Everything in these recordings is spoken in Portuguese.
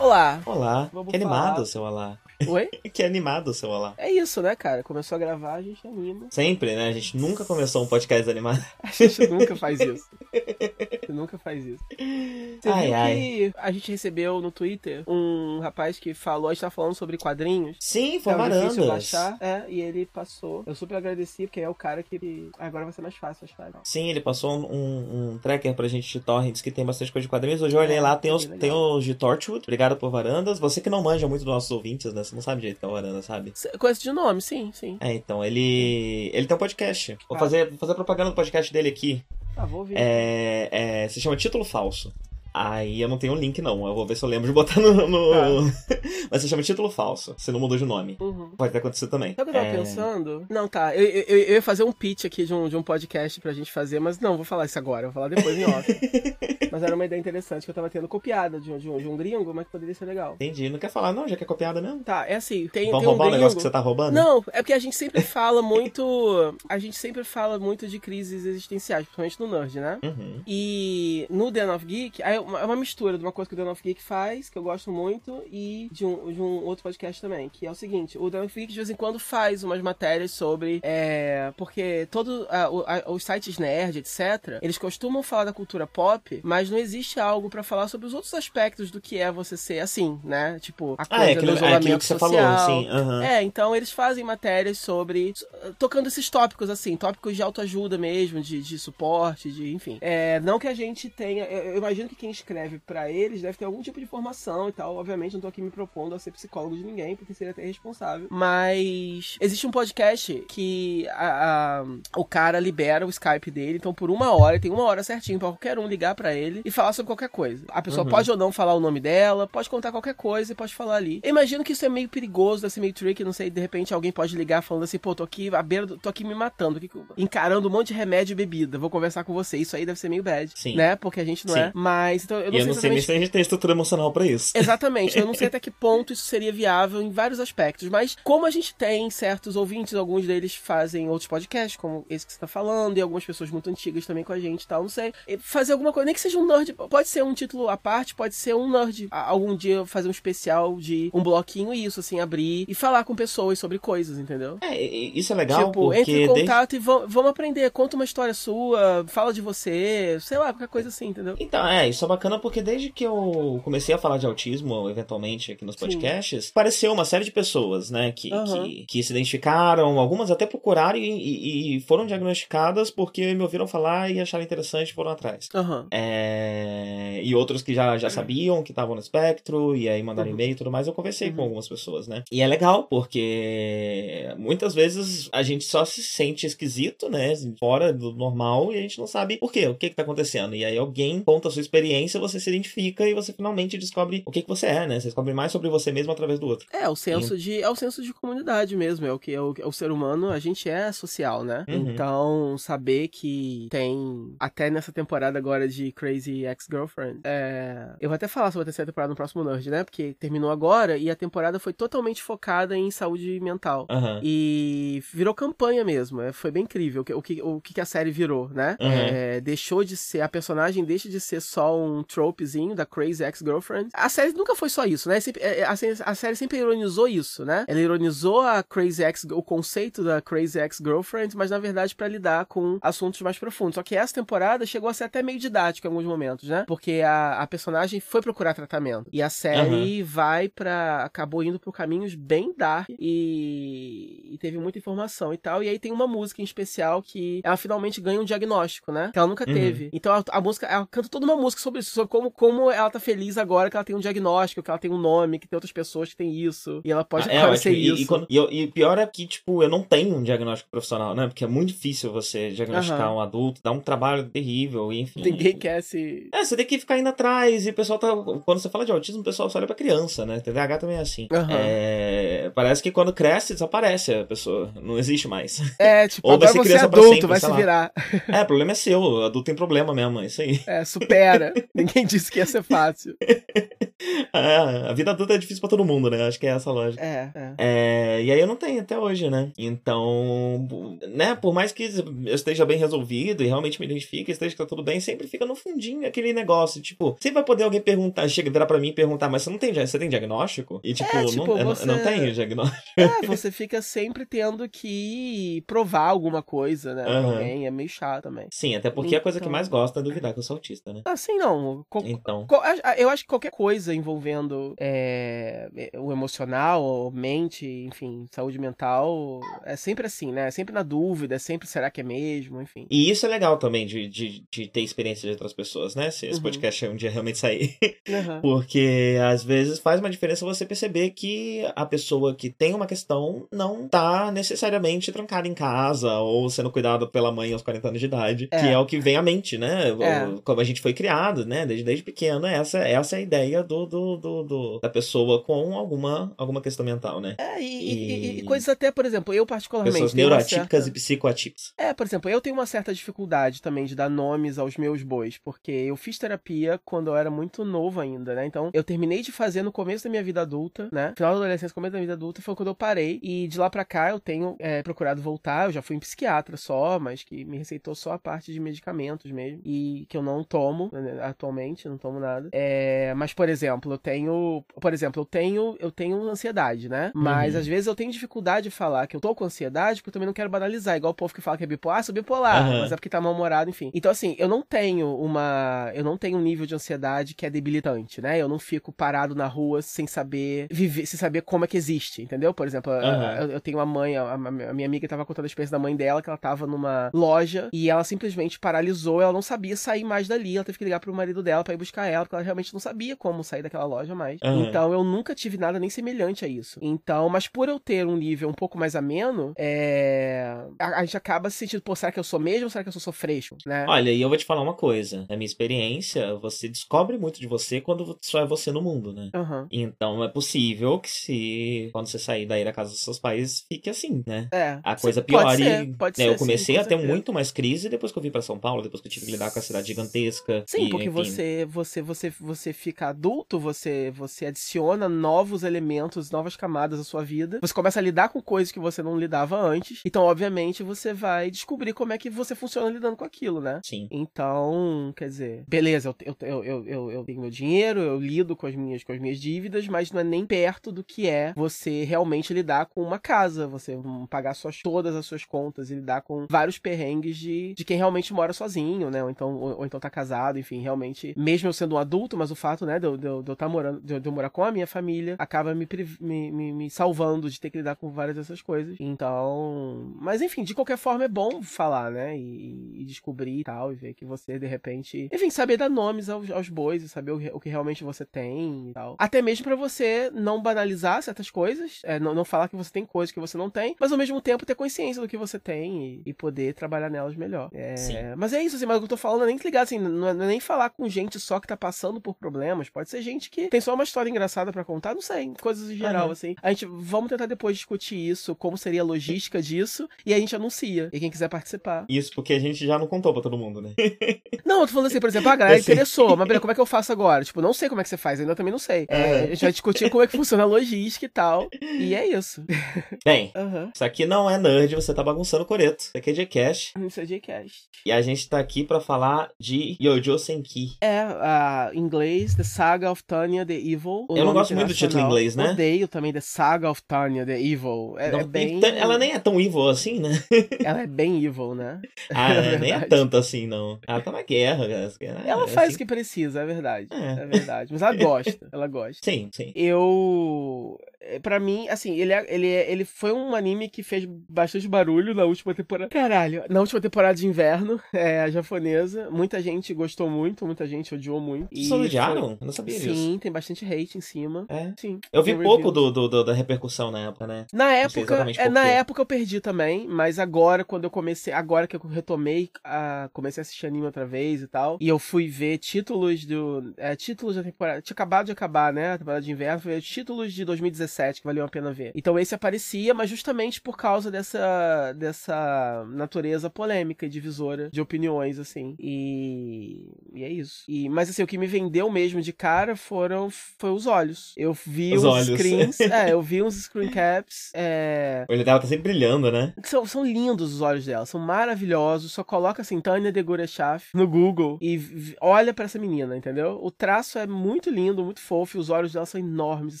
Olá. Olá. Vamos que animado falar. seu Olá. Oi? Que animado o seu Olá. É isso, né, cara? Começou a gravar, a gente anima. Sempre, né? A gente nunca começou um podcast animado. A gente nunca faz isso. Nunca faz isso. Você Ai, viu ai. que a gente recebeu no Twitter um rapaz que falou, a gente tá falando sobre quadrinhos. Sim, foi Tava difícil baixar, é, e ele passou. Eu super agradeci, porque é o cara que agora vai ser mais fácil achar. Sim, ele passou um, um, um tracker pra gente de torrents que tem bastante coisa de quadrinhos. Hoje eu olhei É, lá, tem os, legal. tem os de Torchwood. Obrigado por Varandas. Você que não manja muito dos nossos ouvintes, né? Você não sabe direito que é o Varanda, sabe? Conhece de nome, sim, sim. É, então, ele. Ele tem um podcast. Vou Ah. fazer, vou fazer propaganda do podcast dele aqui. Ah, vou ouvir. É, é, se chama Título Falso. Aí eu não tenho o link, não. Eu vou ver se eu lembro de botar no. no- Ah. Mas se chama Título Falso. Você não mudou de nome. Uhum. Pode acontecer também. Sabe o que eu tava É, pensando? Não, tá. Eu, eu, eu ia fazer um pitch aqui de um, de um podcast pra gente fazer, mas não, vou falar isso agora. Vou falar depois em off. mas era uma ideia interessante que eu tava tendo copiada de um, de um, de um gringo, mas que poderia ser legal. Entendi. Não quer falar, não? Já que é copiada mesmo? Tá, é assim, tem, Vamos tem um roubar o negócio que você tá roubando? Não, é porque a gente sempre fala muito. A gente sempre fala muito de crises existenciais, principalmente no Nerd, né? Uhum. E no Den of Geek, aí uma, é uma mistura de uma coisa que o Den of Geek faz, que eu gosto muito, e de um, de um outro podcast também, que é o seguinte: o Den of Geek de vez em quando faz umas matérias sobre. É, porque todo a- o- a- os sites nerd, etc., eles costumam falar da cultura pop, mas não existe algo pra falar sobre os outros aspectos do que é você ser assim, né? Tipo, a coisa Ah, é do aquilo, é isolamento aquilo que você social. falou, sim. aham. É, então eles fazem matérias sobre. tocando esses tópicos, assim, tópicos de autoajuda mesmo, de, de suporte, de. enfim. É, não que a gente tenha. Eu eu imagino que quem escreve pra eles deve ter algum tipo de formação e tal. Obviamente, não tô aqui me propondo a ser psicólogo de ninguém, porque seria até irresponsável. Mas. Existe um podcast que a- a- o cara libera o Skype dele, então por uma hora, tem uma hora certinho pra qualquer um ligar pra ele e falar sobre qualquer coisa. A pessoa Uhum. pode ou não falar o nome dela, pode contar qualquer coisa e pode falar ali. Eu imagino que isso é meio perigoso, deve ser meio tricky, não sei, de repente alguém pode ligar falando assim, pô, tô aqui à beira, do, tô aqui me matando, aqui, encarando um monte de remédio e bebida, vou conversar com você. Isso aí deve ser meio bad, Sim. né? Porque a gente não Sim. é. Mas, então, eu não e eu sei não sei nem se a gente tem estrutura emocional pra isso. Exatamente, eu não sei até que ponto isso seria viável em vários aspectos, mas como a gente tem certos ouvintes, alguns deles fazem outros podcasts, como esse que você tá falando, e algumas pessoas muito antigas também com a gente e tal, não sei, e fazer alguma coisa, nem que seja um nerd, pode ser um título à parte, pode ser um nerd, algum dia fazer um especial de um bloquinho e isso, assim, abrir e falar com pessoas sobre coisas, entendeu? É, e- isso é legal tipo, porque. entre em desde- contato e vam- vamos aprender, conta uma história sua, fala de você, sei lá, qualquer coisa assim, entendeu? Então, é, isso é bacana porque desde que eu comecei a falar de autismo, eventualmente, aqui nos Sim. podcasts, apareceu uma série de pessoas, né, que, Aham. que, que se identificaram, algumas até procuraram e, e- e foram diagnosticadas porque me ouviram falar e acharam interessante e foram atrás. Aham. É, E outros que já, já sabiam que estavam no espectro, e aí mandaram Uhum. e-mail e tudo mais, eu conversei Uhum. com algumas pessoas, né? E é legal, porque muitas vezes a gente só se sente esquisito, né? Fora do normal, e a gente não sabe por quê, o que que tá acontecendo. E aí alguém conta a sua experiência, você se identifica e você finalmente descobre o que que você é, né? Você descobre mais sobre você mesmo através do outro. É, o senso de. É o senso de comunidade mesmo. É o que é o, é o ser humano, a gente é social, né? Uhum. Então, saber que tem. Até nessa temporada agora de Crazy Ex-Girlfriend. É, eu vou até falar sobre a terceira temporada no próximo Nerd, né? Porque terminou agora e a temporada foi totalmente focada em saúde mental. Aham. E virou campanha mesmo. é, Foi bem incrível o que, o que, o que a série virou, né? Uhum. É, deixou de ser. A personagem deixa de ser só um tropezinho da Crazy Ex-Girlfriend. A série nunca foi só isso, né? Sempre- é, a, série- a série sempre ironizou isso, né? Ela ironizou a Crazy Ex, o conceito da Crazy Ex-Girlfriend, mas na verdade pra lidar com assuntos mais profundos. Só que essa temporada chegou a ser até meio didática em alguns momentos, né? Porque a, a personagem foi procurar tratamento. E a série vai pra. acabou indo por caminhos bem dark e, e teve muita informação e tal. E aí tem uma música em especial que ela finalmente ganha um diagnóstico, né? Que ela nunca Uhum. teve. Então a, a música, ela canta toda uma música sobre isso, sobre como, como ela tá feliz agora que ela tem um diagnóstico, que ela tem um nome, que tem outras pessoas que têm isso. E ela pode Ah, é reconhecer ótimo. E- isso. E, quando- e eu- e pior é que, tipo, eu não tenho um diagnóstico profissional, né? Porque é muito difícil você diagnosticar um adulto, dá um trabalho terrível, e enfim. Ninguém quer se. É, você tem que ficar indo atrás, e o pessoal tá. Quando você fala de autismo, o pessoal só olha pra criança, né? TDAH também é assim. É, Parece que quando cresce, desaparece a pessoa. Não existe mais. É, tipo, Ou vai ser você é criança pra adulto, sempre, vai se lá. virar. é, o problema é seu. O adulto tem problema mesmo, é isso aí. É, supera. Ninguém disse que ia ser fácil. É, a vida adulta é difícil pra todo mundo, né? Acho que é essa a lógica. É, é. É, e aí eu não tenho até hoje, né? Então, né, por mais que eu esteja bem resolvido e realmente me identifique, esteja tá tudo bem, sempre fica no fundinho aquele negócio, tipo, sempre vai poder alguém perguntar, chega, virar pra mim e perguntar, mas você não tem, você tem diagnóstico? E tipo, É, tipo, não, você- não tenho diagnóstico. É, você fica sempre tendo que provar alguma coisa, né? Pra Aham. alguém. É meio chato também. Sim, até porque a coisa que Então. mais gosta é duvidar que eu sou autista, né? Assim, não. Então. a- Eu acho que qualquer coisa envolvendo é, o emocional, mente, enfim, saúde mental, é sempre assim, né? É sempre na dúvida, é sempre será que é mesmo, enfim. E isso é legal também de, de, de ter experiência de outras pessoas, né? Se esse Uhum. podcast um dia realmente sair. Aham. Porque às vezes faz uma diferença você perceber que a pessoa que tem uma questão não tá necessariamente trancada em casa ou sendo cuidada pela mãe aos 40 anos de idade, É. que é o que vem à mente, né? É. Como a gente foi criado, né? Desde, desde pequeno, essa, essa é a ideia do, do, do, do- da pessoa com alguma, alguma questão mental, né? É, e, e- e- coisas até, por exemplo, eu particularmente. Pessoas neuroatípicas certa- e psicoatípicas. É, por exemplo, eu tenho uma certa dificuldade também de dar nomes aos meus bois, porque eu fiz terapia quando eu era muito novo ainda, né? Então, eu terminei de fazer no começo da minha vida adulta, né? Final da adolescência, começo da vida adulta, foi quando eu parei. E de lá pra cá eu tenho é, procurado voltar. Eu já fui em psiquiatra só, mas que me receitou só a parte de medicamentos mesmo. E que eu não tomo né, atualmente, não tomo nada. É, mas, por exemplo, eu tenho. Por exemplo, eu tenho, eu tenho ansiedade, né? Mas Uhum. às vezes eu tenho dificuldade de falar que eu tô com ansiedade, porque eu também não quero banalizar. Igual o povo que fala que é bipolar, ah, sou bipolar, Aham. mas é porque tá mal-humorado, enfim. Então, assim, eu não tenho uma. Eu não tenho um nível de ansiedade que é debilitante, né? Eu não fico parado na rua sem saber viver, sem saber como é que existe, entendeu? Por exemplo, Aham. eu, eu tenho uma mãe, a, a minha amiga tava contando a experiência da mãe dela, que ela tava numa loja e ela simplesmente paralisou, ela não sabia sair mais dali, ela teve que ligar pro marido dela pra ir buscar ela, porque ela realmente não sabia como sair daquela loja mais. Aham. Então eu nunca tive nada nem semelhante a isso. Então, mas por eu ter um nível um pouco mais ameno, é... a, a gente acaba se sentindo, pô, será que eu sou mesmo ou será que eu sou, sou fresco, né? Olha, e eu vou te falar uma coisa. Na minha experiência, você descobre muito de você quando só é você no mundo, né? Aham. Então é possível que se quando você sair daí da casa dos seus pais, fique assim, né? É. A coisa pior pode ser, pode né, ser, eu comecei sim, a ter muito mais crise depois que eu vim pra São Paulo, depois que eu tive que lidar com a cidade gigantesca. Sim, e, porque enfim. você, você, você, você fica adulto, você, você adiciona novos elementos, novas camadas à sua vida. Você começa a lidar com coisas que você não lidava antes. Então, obviamente, você vai descobrir como é que você funciona lidando com aquilo, né? Sim. Então, quer dizer, beleza, eu, eu, eu, eu, eu, tenho meu dinheiro, eu lido com as, minhas, com as minhas dívidas, mas não é nem perto do que é você realmente lidar com uma casa, você pagar suas, todas as suas contas e lidar com vários perrengues de, de quem realmente mora sozinho, né? Ou então, ou, ou então tá casado, enfim, realmente, mesmo eu sendo um adulto, mas o fato, né, de eu, de eu, de eu tá morando, de eu, de eu morar com a minha família, acaba me, me, me, me salvando de ter que lidar com várias dessas coisas. Então, mas enfim, de qualquer forma é bom falar, né? E, e descobrir e tal, e ver que você, de repente, enfim, saber dar nomes aos, aos bois e saber o, o que realmente você tem e tal. Até mesmo pra você não banalizar certas coisas, é, não, não falar que você tem coisas que você não tem, mas ao mesmo tempo ter consciência do que você tem e, e poder trabalhar nelas melhor. É, Sim. mas é isso, assim, mas o que eu tô falando é nem ligar, assim, é, não é nem falar com gente só que tá passando por problemas, pode ser gente que tem só uma história engraçada pra contar, não sei, coisas em geral, Aham. assim. A gente, vamos tentar depois discutir isso, como seria a logística disso, e a gente anuncia, e quem quiser participar. Isso porque a gente já não contou pra todo mundo, né? Não, eu tô falando assim, por exemplo, a galera interessou, mas beleza, como é que eu faço agora? Tipo, não sei como é que você faz, ainda também não sei. É, a gente vai discutir como é que funciona a logística e tal, e é isso. Bem, Aham. isso aqui não é nerd, você tá bagunçando o coreto. Isso aqui é Jcast. Isso é Jcast. E a gente tá aqui pra falar de Yojo Senki. É, a, em inglês, The Saga of Tanya the Evil. Eu não gosto muito do título em inglês, né? Odeio também The Saga of Tanya the Evil. É, Não- é bem. Ela nem é tão evil assim, né? Ela é bem evil, né? Ah, É nem é tanto assim, não. Ela tá na guerra. cara. Ela É faz assim. o que precisa, é verdade. É. É verdade. Mas ela gosta, ela gosta. Sim, sim. Eu. é, Pra mim, assim, ele, é- ele, é- ele foi um anime que fez bastante barulho na última temporada. Caralho, na última temporada de inverno, é a japonesa. Muita gente gostou muito, muita gente odiou muito. Vocês só foi- odiaram? Eu não sabia disso. Sim, tem bastante hate em cima. É. Sim. Eu vi pouco do, do- do- da repercussão na época, né? Na época, é, na época eu perdi também, mas agora quando eu comecei, agora que eu retomei, a, comecei a assistir anime outra vez e tal, e eu fui ver títulos do, é, títulos da temporada, tinha acabado de acabar, né, a temporada de inverno, foi títulos de 2017 que valiam a pena ver. Então esse aparecia, mas justamente por causa dessa dessa natureza polêmica e divisora de opiniões assim. E, e é isso. E mas assim, o que me vendeu mesmo de cara foram foi os olhos. Eu vi Os uns olhos. screens, é, eu vi uns screen caps, é, O olho dela tá sempre brilhando, né? são, são lindos os olhos dela, são maravilhosos. Só coloca assim, Tânia de Gurechaf no Google e olha pra essa menina, entendeu? O traço é muito lindo, muito fofo. E os olhos dela são enormes,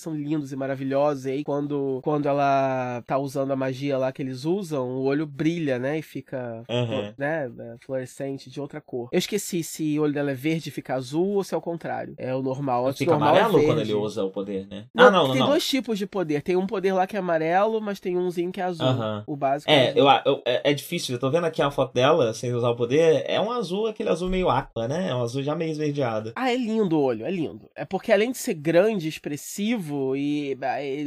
são lindos e maravilhosos. E aí, quando, quando ela tá usando a magia lá que eles usam, o olho brilha, né? E fica, Aham. né? é, Fluorescente de outra cor. Eu esqueci se o olho dela é verde fica azul ou se é o contrário. É o normal. Antes Fica normal é amarelo quando verde. ele usa o poder, né? Não, ah, não, não, tem não. dois tipos de poder. Tem um poder lá que é amarelo, mas tem umzinho que é azul. Aham. O básico É, azul. eu, eu- é, é difícil. Eu tô vendo aqui a foto dela sem usar o poder. É um azul, aquele azul meio aqua, né? É um azul já meio esverdeado. Ah, é lindo o olho, é lindo. É porque além de ser grande, expressivo e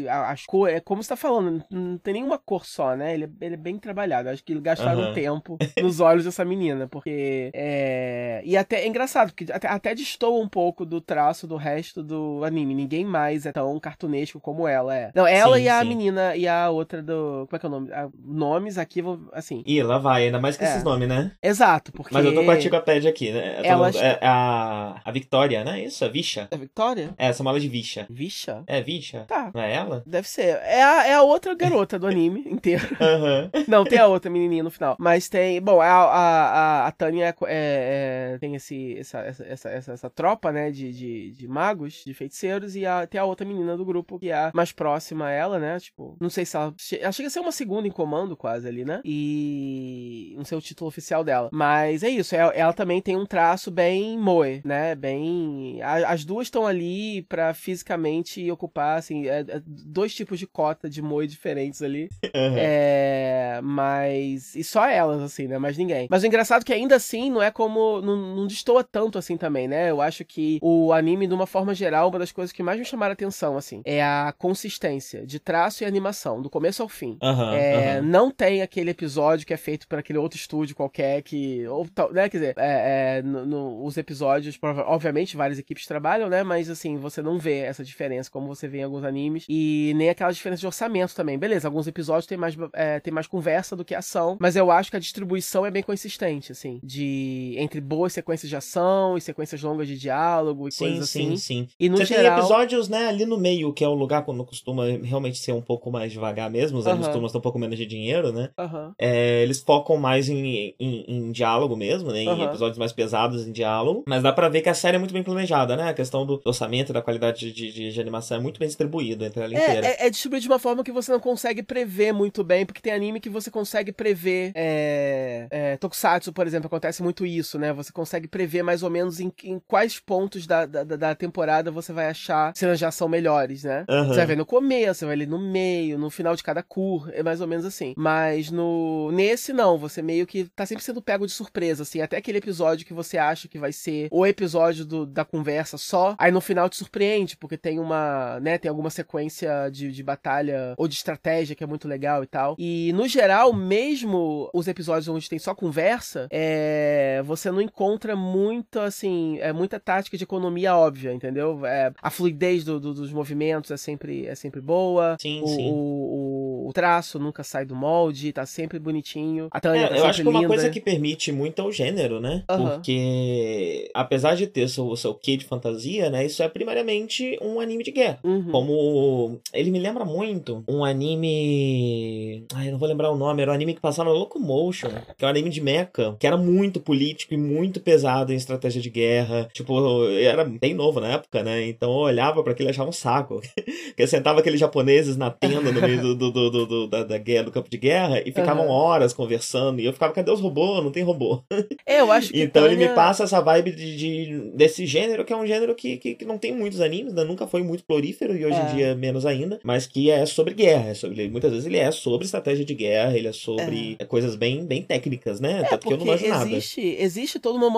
ah, as cores, é como você tá falando, não tem nenhuma cor só, né? Ele, é- ele é bem trabalhado. Acho que gastaram Aham. tempo nos olhos dessa menina, porque é... E até é engraçado, porque até, até destoa um pouco do traço do resto do anime. Ninguém mais é tão cartunesco como ela é. Não, ela Sim, e a sim. menina e a outra do... Como é que é o nome? Ah, nomes aqui, vão assim... Ih, lá vai, ainda mais que É. esses nomes, né? Exato, porque... Mas eu tô com a Ticapad aqui, né? Elas- falando- é a, a Victoria, né? Isso, a Visha. É Victoria? É, essa mala de Visha. Vixa? É, Visha? Tá. Não é ela? Deve ser. É a, é a outra garota do anime inteiro. Aham. Não, tem a outra menininha no final. Mas tem. Bom, a, a, a, a Tânia é, é- é- tem esse, essa, essa, essa, essa, essa tropa, né? De, de, de magos, de feiticeiros. E a, tem a outra menina do grupo que é a mais próxima a ela, né? Tipo, não sei se ela. che- Ela chega a ser uma segunda em comando, quase ali, né? E. Não sei o título oficial dela. Mas é isso. Ela, ela também tem um traço bem moe, né? Bem. a- as duas estão ali pra fisicamente ocupar, assim, é- é dois tipos de cota de moe diferentes ali. Aham. É, mas. E só elas, assim, né? Mais ninguém. Mas o engraçado é que ainda assim não é como. Não, não destoa tanto assim também, né? Eu acho que o anime, de uma forma geral, uma das coisas que mais me chamaram a atenção, assim, é a consistência de traço e animação, do começo ao fim. Aham. É, aham. Não tem aquele episódio que é feito por aquele outro estúdio qualquer que. Ou, né, quer dizer, é, é, no- no- os episódios, obviamente, várias equipes trabalham, né? Mas assim, você não vê essa diferença como você vê em alguns animes. E nem aquela diferença de orçamento também. Beleza, alguns episódios tem mais, é, tem mais conversa do que ação. Mas eu acho que a distribuição é bem consistente, assim. De. Entre boas sequências de ação e sequências longas de diálogo e Sim, coisas sim, assim. sim. E no Você geral. tem episódios, né, ali no meio, que é o lugar quando costuma realmente ser um pouco mais devagar mesmo, os animes Aham. costumam ter um pouco menos de dinheiro, né? Aham. É, eles focam mais em, em, em diálogo mesmo, né? Em Aham. episódios mais pesados em diálogo. Mas dá pra ver que a série é muito bem planejada, né? A questão do orçamento e da qualidade de, de, de animação é muito bem distribuída entre ela inteira. É, é, é distribuído de uma forma que você não consegue prever muito bem, porque tem anime que você consegue prever. É, é, Tokusatsu, por exemplo, acontece muito isso, né? Você consegue prever mais ou menos em, em quais pontos da, da, da temporada você vai achar cenas de ação melhores, né? Aham. Você vai ver no começo, você vai ler no meio, no final de cada cur, é mais ou menos assim. Mas no nesse não, você meio que tá sempre sendo pego de surpresa, assim, até aquele episódio que você acha que vai ser o episódio do- da conversa só, aí no final te surpreende, porque tem uma, né, tem alguma sequência de, de batalha ou de estratégia que é muito legal e tal. E no geral, mesmo os episódios onde tem só conversa, é, você não encontra muito, assim, é muita tática de economia óbvia, entendeu? É, a fluidez do- do- dos movimentos é sempre, é sempre boa. Sim, o, sim. O, o- o traço nunca sai do molde, tá sempre bonitinho. A Tânia É, tá eu acho que uma linda. coisa que permite muito é o gênero, né? Porque, apesar de ter seu, seu quê de fantasia, né? Isso é primariamente um anime de guerra. Uhum. Como. Ele me lembra muito um anime. Ai, eu não vou lembrar o nome. Era um anime que passava no Locomotion. Que é um anime de mecha. Que era muito político e muito pesado em estratégia de guerra. Tipo, eu era bem novo na época, né? Então eu olhava pra aquilo e achava um saco. Porque sentava aqueles japoneses na tenda no meio do, do, do, do- do- da, da guerra, do campo de guerra. E ficavam Aham. horas conversando. E eu ficava, cadê os robôs? Não tem robô. É, eu acho que Então ele Tânia- me passa essa vibe de, de- desse gênero, que é um gênero que, que, que não tem muitos animes, né? nunca foi muito prolífero e hoje É. em dia menos ainda, mas que é sobre guerra. É sobre, muitas vezes ele é sobre estratégia de guerra, ele é sobre coisas bem, bem técnicas, né? É, Tanto que eu não porque manjo nada. existe, existe toda uma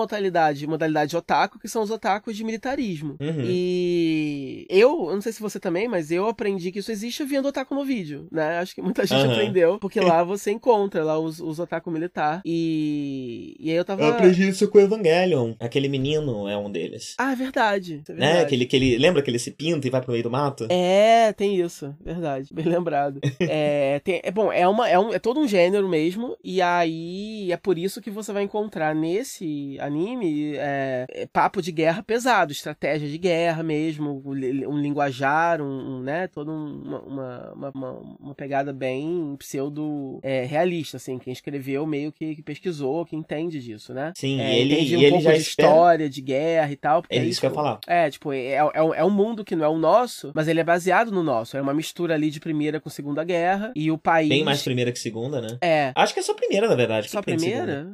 modalidade, modalidade otaku, que são os otakus de militarismo. Uhum. E eu, eu não sei se você também, mas eu aprendi que isso existe vendo otaku no vídeo, né? acho que muita gente Aham. aprendeu, porque lá você encontra lá os, os otaku militar. E. E aí eu tava. Eu aprendi isso com o Evangelion. Aquele menino é um deles. Ah, é verdade. é Né? verdade. Aquele, que ele, lembra que ele se pinta e vai pro meio do mato? É, tem isso, verdade, bem lembrado. é, tem- é bom, é, uma, é, um, é todo um gênero mesmo, e aí é por isso que você vai encontrar nesse anime é, é papo de guerra pesado, estratégia de guerra mesmo, um li- linguajar, um, um, né, toda um- uma, uma, uma, uma- pegada bem pseudo é, realista, assim, quem escreveu meio que, que pesquisou, que entende disso, né? Sim, É, ele, entende um ele pouco já de espera. história, de guerra e tal. É aí, isso que eu ia falar. É, tipo, é, é, um- é um mundo que não é o nosso, mas ele é baseado no nosso. É uma mistura ali de primeira com segunda guerra. E o país. Bem mais primeira que segunda, né? É. Acho que é só primeira, na verdade. Só primeira?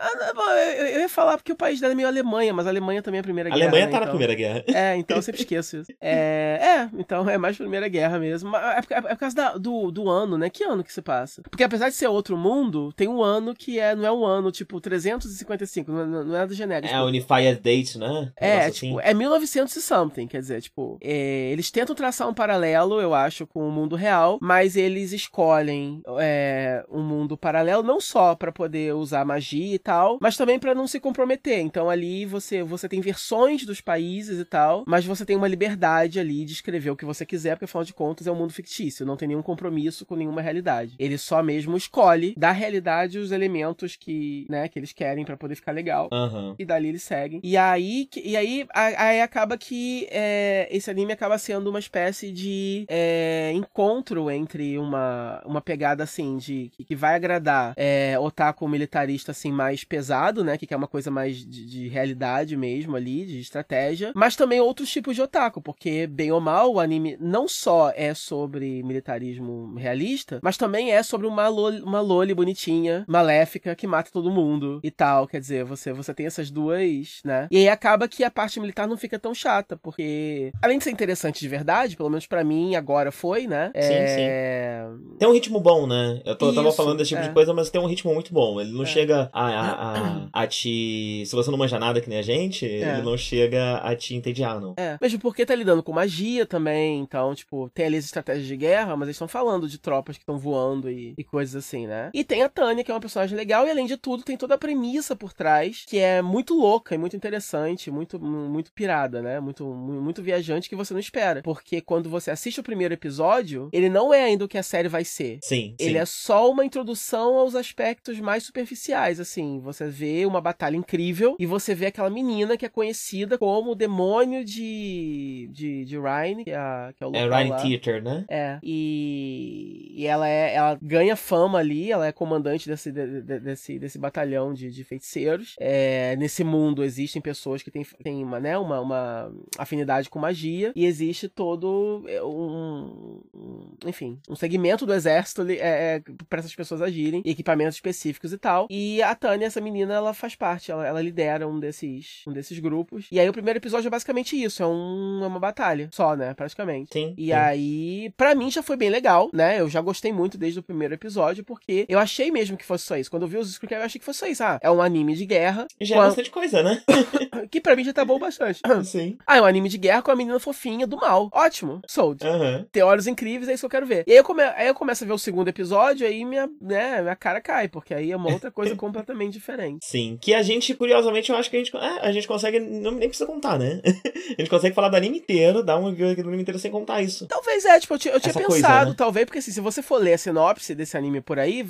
Ah, não, eu, ia falar porque o país dela é meio Alemanha, mas a Alemanha também é a primeira A guerra. Alemanha né, tá na então- Primeira Guerra. É, então eu sempre esqueço isso. É, é, então é mais Primeira Guerra mesmo. É, por- é por causa da- do, do ano, né? Que ano que se passa? Porque apesar de ser outro mundo, tem um ano que é, não é um ano, tipo, 355, não é, não é nada genérico. É tipo, a Unified Date, né? É, negócio tipo, assim. é 1900 e something, quer dizer, tipo, é, eles tentam traçar um paralelo, eu acho, com o mundo real, mas eles escolhem é, um mundo paralelo não só pra poder usar magia e tal, mas também pra não se comprometer. Então ali você você tem versões dos países e tal, mas você tem uma liberdade ali de escrever o que você quiser, porque afinal de contas é um mundo fictício, não tem nenhum compromisso com nenhuma realidade. Ele só mesmo escolhe da realidade os elementos que, né, que eles querem pra poder ficar legal. Aham. E dali eles seguem. E aí, e aí, aí acaba que é, esse anime acaba sendo uma espécie de é, encontro entre uma, uma pegada assim de que, que vai agradar é, otaku militarista assim mais pesado, né? Que quer uma coisa mais de, de realidade mesmo ali, de estratégia, mas também outros tipos de otaku, porque bem ou mal o anime não só é sobre militarismo realista, mas também é sobre uma loli, uma loli bonitinha, maléfica que mata todo mundo e tal. Quer dizer, você você tem essas duas, né? E aí acaba que a parte militar não fica tão chata, porque além de ser interessante de verdade, pelo menos pra mim agora foi, né? Sim, é... Tem um ritmo bom, né? Eu, tô, eu tava Isso, falando desse tipo é. de coisa, mas tem um ritmo muito bom. Ele não É. chega a, a, a, a te. Se você não manja nada que nem a gente, É. ele não chega a te entediar, não. É, mesmo porque tá lidando com magia também, então, tipo, tem ali as estratégias de guerra, mas eles estão falando de tropas que estão voando e, e coisas assim, né? E tem a Tânia, que é uma personagem legal, e além de tudo, tem toda a premissa por trás, que é muito louca e muito interessante, muito, muito pirada, né? Muito, mu- muito viajante que você não espera. Porque quando você assiste o primeiro episódio, ele não é ainda o que a série vai ser. Sim, sim. Ele é só uma introdução aos aspectos mais superficiais, assim. Você vê uma batalha incrível e você vê aquela menina que é conhecida como o demônio de, de, de Ryan, que é, que é o É Ryan. Theater, né? É, e, e ela é, ela ganha fama ali, ela é comandante desse, de- de- desse, desse batalhão de, de feiticeiros. É, nesse mundo existem pessoas que têm, têm uma, né, uma, uma afinidade com magia, e existe todo é, um, um- enfim, um segmento do exército é, é, para essas pessoas agirem, equipamentos específicos e tal. E a Tânia, essa menina, ela faz parte, ela, ela lidera um desses, um desses grupos. E aí o primeiro episódio é basicamente isso, é, um, é uma batalha só, né, praticamente. Sim. E sim. aí, pra mim já foi bem legal, né? Eu já gostei muito desde o primeiro episódio, porque eu achei mesmo que fosse só isso. Quando eu vi os screencasts, eu achei que fosse só isso. Ah, é um anime de guerra, Já é com a- bastante coisa, né? que pra mim já tá bom bastante. Sim. Ah, é um anime de guerra com a menina fofinha do mal. Ótimo. Sold. Aham. Tem olhos incríveis, é isso que eu quero ver. E aí eu, come... aí eu começo a ver o segundo episódio, aí minha, né, minha cara cai, porque aí é uma outra coisa completamente diferente. Sim. Que a gente, curiosamente, eu acho que a gente, é, a gente consegue. Não, nem precisa contar, né? a gente consegue falar do anime inteiro, dar uma review aqui do anime inteiro sem contar isso. Talvez é, tipo, eu tinha, eu tinha pensado, coisa, né? talvez, porque assim, se você for ler a sinopse desse anime por aí,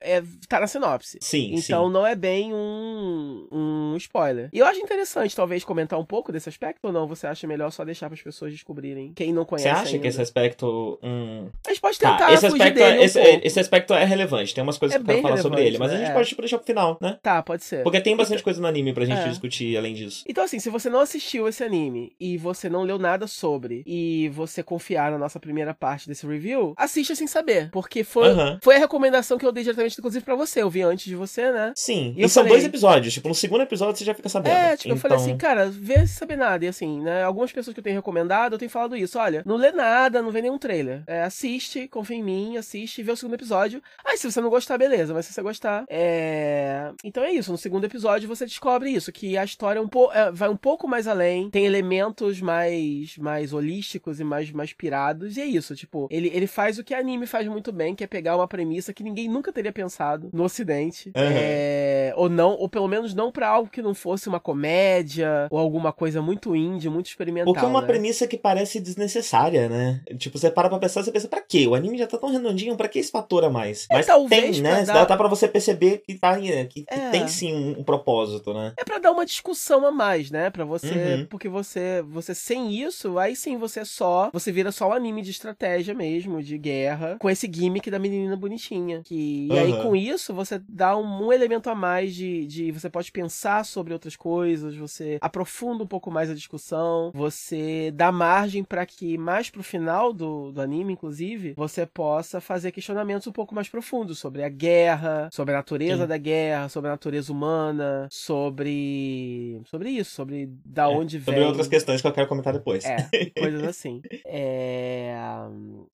é, tá na sinopse. Sim, Então sim. não é bem um, um spoiler. E eu acho interessante, talvez, comentar um pouco desse aspecto ou não? Você acha melhor só deixar para as pessoas descobrirem quem não Você conhece acha ainda? que esse aspecto. Hum... A gente pode tentar Tá, esse aspecto, é, um esse, esse aspecto é relevante. Tem umas coisas É que eu quero bem falar sobre ele, mas a gente É. pode tipo, deixar pro final, né? Tá, pode ser. Porque tem bastante coisa no anime pra gente É. discutir além disso. Então, assim, se você não assistiu esse anime e você não leu nada sobre e você confiar na nossa primeira parte desse review, assista sem saber. Porque foi, Aham. foi a recomendação que eu dei diretamente, inclusive, pra você. Eu vi antes de você, né? Sim. E E, são falei- dois episódios. Tipo, no segundo episódio você já fica sabendo. É, tipo, eu falei Então, assim, cara, vê sem saber nada. E assim, né? Algumas pessoas que eu tenho recomendado, eu tenho falado isso. Olha, não lê nada, não vê nenhum trailer. É, assiste, confia em mim, assiste e vê o segundo episódio. Aí, se você não gostar, beleza. Mas se você gostar, é. Então é isso. No segundo episódio você descobre isso, que a história é um po... É, vai um pouco mais além, tem elementos mais, mais holísticos e mais, mais pirados, e é isso. Tipo, ele, ele faz o que anime faz muito bem, que é pegar uma premissa que ninguém nunca teria pensado no ocidente. Uhum. É... Ou não, ou pelo menos não para algo que não fosse uma comédia, ou alguma coisa muito indie, muito experimental. Ou que é uma né? premissa que parece desnecessária, né? Tipo, você para pra pensar, você pensa, pra quê? O anime já tá tão redondinho, pra que esse fator a mais? É, Mas tem, né? Dar... Dá pra você perceber que, tá, que, é. tem sim um, um, propósito, né? É pra dar uma discussão a mais, né? Pra você. Uhum. Porque você, você sem isso, aí sim você é só. Você vira só um anime de estratégia mesmo, de guerra, com esse gimmick da menina bonitinha. Que, uhum. E aí com isso você dá um, um elemento a mais de, de. Você pode pensar sobre outras coisas, você aprofunda um pouco mais a discussão, você dá margem para que mais pro final do, do anime, inclusive, você possa fazer questionamentos um pouco mais profundos sobre a guerra, sobre a natureza Sim. da guerra, sobre a natureza humana, sobre. sobre isso, sobre da é, onde vem. Sobre outras questões que eu quero comentar depois. É, coisas assim. É.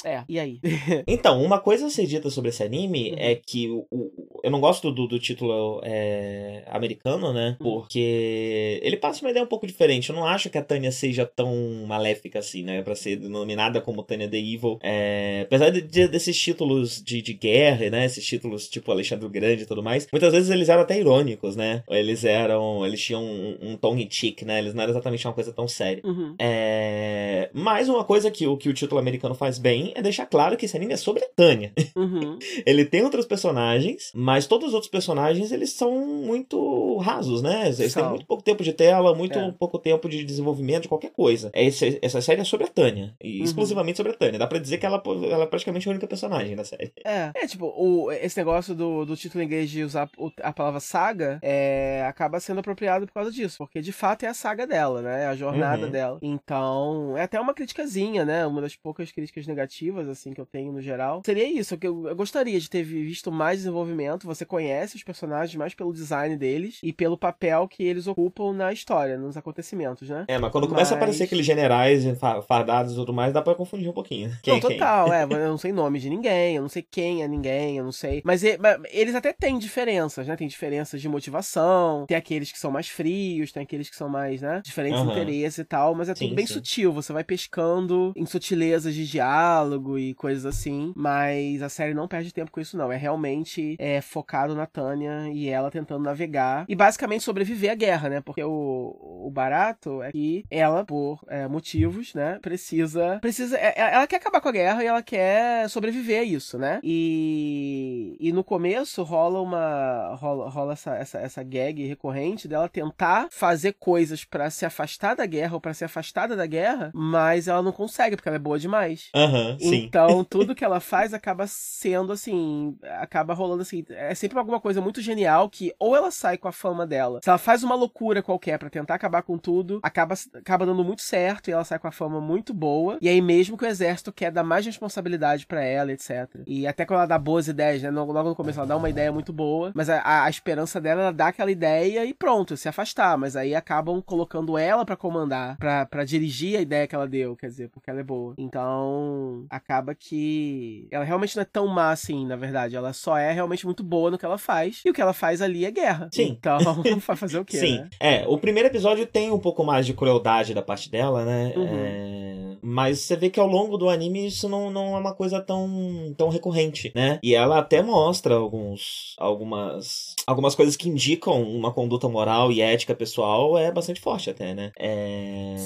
É, e aí? então, uma coisa a ser dita sobre esse anime uhum. é que o, o, eu não gosto do, do título é, americano, né? Uhum. Porque ele passa uma ideia um pouco diferente. Eu não acho que a Tânia seja tão maléfica assim, né? Pra ser denominada como Tânia the Evil. É, apesar de, de, desses títulos de, de guerra, né? Esses títulos tipo Alexandre o Grande e tudo mais, muitas vezes eles eram até irônicos, né? Eles eram. Eles tinham um, um tom chic, né? Eles não eram exatamente uma coisa tão séria. Uhum. É, mas uma coisa que o, que o título americano faz bem é deixar claro que esse anime é sobre a Tânia. Uhum. ele tem outros personagens, mas todos os outros personagens eles são muito rasos, né? Eles têm muito pouco tempo de tela, muito é. pouco tempo de desenvolvimento de qualquer coisa. Esse, essa série é sobre a Tânia. E uhum. exclusivamente sobre a Tânia. Dá pra dizer que ela, ela é praticamente a única personagem da série. É, é tipo, o, esse negócio do, do título em inglês de usar a palavra saga é, acaba sendo apropriado por causa disso, porque de fato é a saga dela, né? É a jornada uhum. dela. Então, é até uma criticazinha, né? Uma das poucas críticas negativas, assim, que eu tenho no geral. Seria isso, que eu, eu gostaria de ter visto mais desenvolvimento. Você conhece os personagens mais pelo design deles e pelo papel que eles ocupam na história, nos acontecimentos, né? É, mas quando mas... começa a aparecer aqueles generais fardados e tudo mais, dá pra confundir um pouquinho. Quem, não, total, quem? é. Eu não sei nome de ninguém, eu não sei quem é ninguém, eu não sei. Mas, mas eles até têm diferenças, né? Tem diferenças de motivação, tem aqueles que são mais frios, tem aqueles que são mais, né? Diferentes uhum. interesses e tal, mas é tudo sim, bem sim. sutil. Você vai pescando em sutilezas de diálogo e coisas assim, mas a série não perde tempo com isso, não. É realmente é, focado na Tânia e ela tentando navegar e basicamente sobreviver à guerra, né? Porque o, o barato é que ela, por é, motivos, né, precisa. precisa é, é, ela quer acabar com a guerra e ela quer sobreviver a isso, né? E, e no começo rola uma. rola, rola essa, essa, essa gag recorrente dela tentar fazer coisas para se afastar da guerra ou para ser afastada da guerra, mas ela não consegue porque ela é boa demais. Uhum, então, tudo que ela faz acaba sendo assim. acaba rolando assim. É sempre alguma coisa muito genial que ou ela sai com a fama dela. Se ela faz uma loucura qualquer para tentar acabar com tudo, acaba, acaba dando muito certo e ela sai com a fama muito boa. E aí, mesmo que o exército quer dar mais responsabilidade para ela, etc. E até quando ela dá boas ideias, né? Logo no começo ela dá uma ideia muito boa, mas a, a, a esperança dela ela dá aquela ideia e pronto, se afastar. Mas aí acabam colocando ela para comandar, para dirigir a ideia que ela deu, quer dizer, porque ela é boa. Então, acaba que ela realmente não é tão má assim, na verdade. Ela só é realmente muito boa no que ela faz. E o que ela faz ali é guerra. Sim. Então, vai fazer o quê? Sim. Né? É, o primeiro episódio tem um pouco mais de crueldade da parte dela, né? Uhum. É... Mas você vê que ao longo do anime isso não, não é uma coisa tão, tão recorrente, né? E ela até mostra alguns, algumas, algumas coisas que indicam uma conduta moral e ética pessoal é bastante forte até, né? É...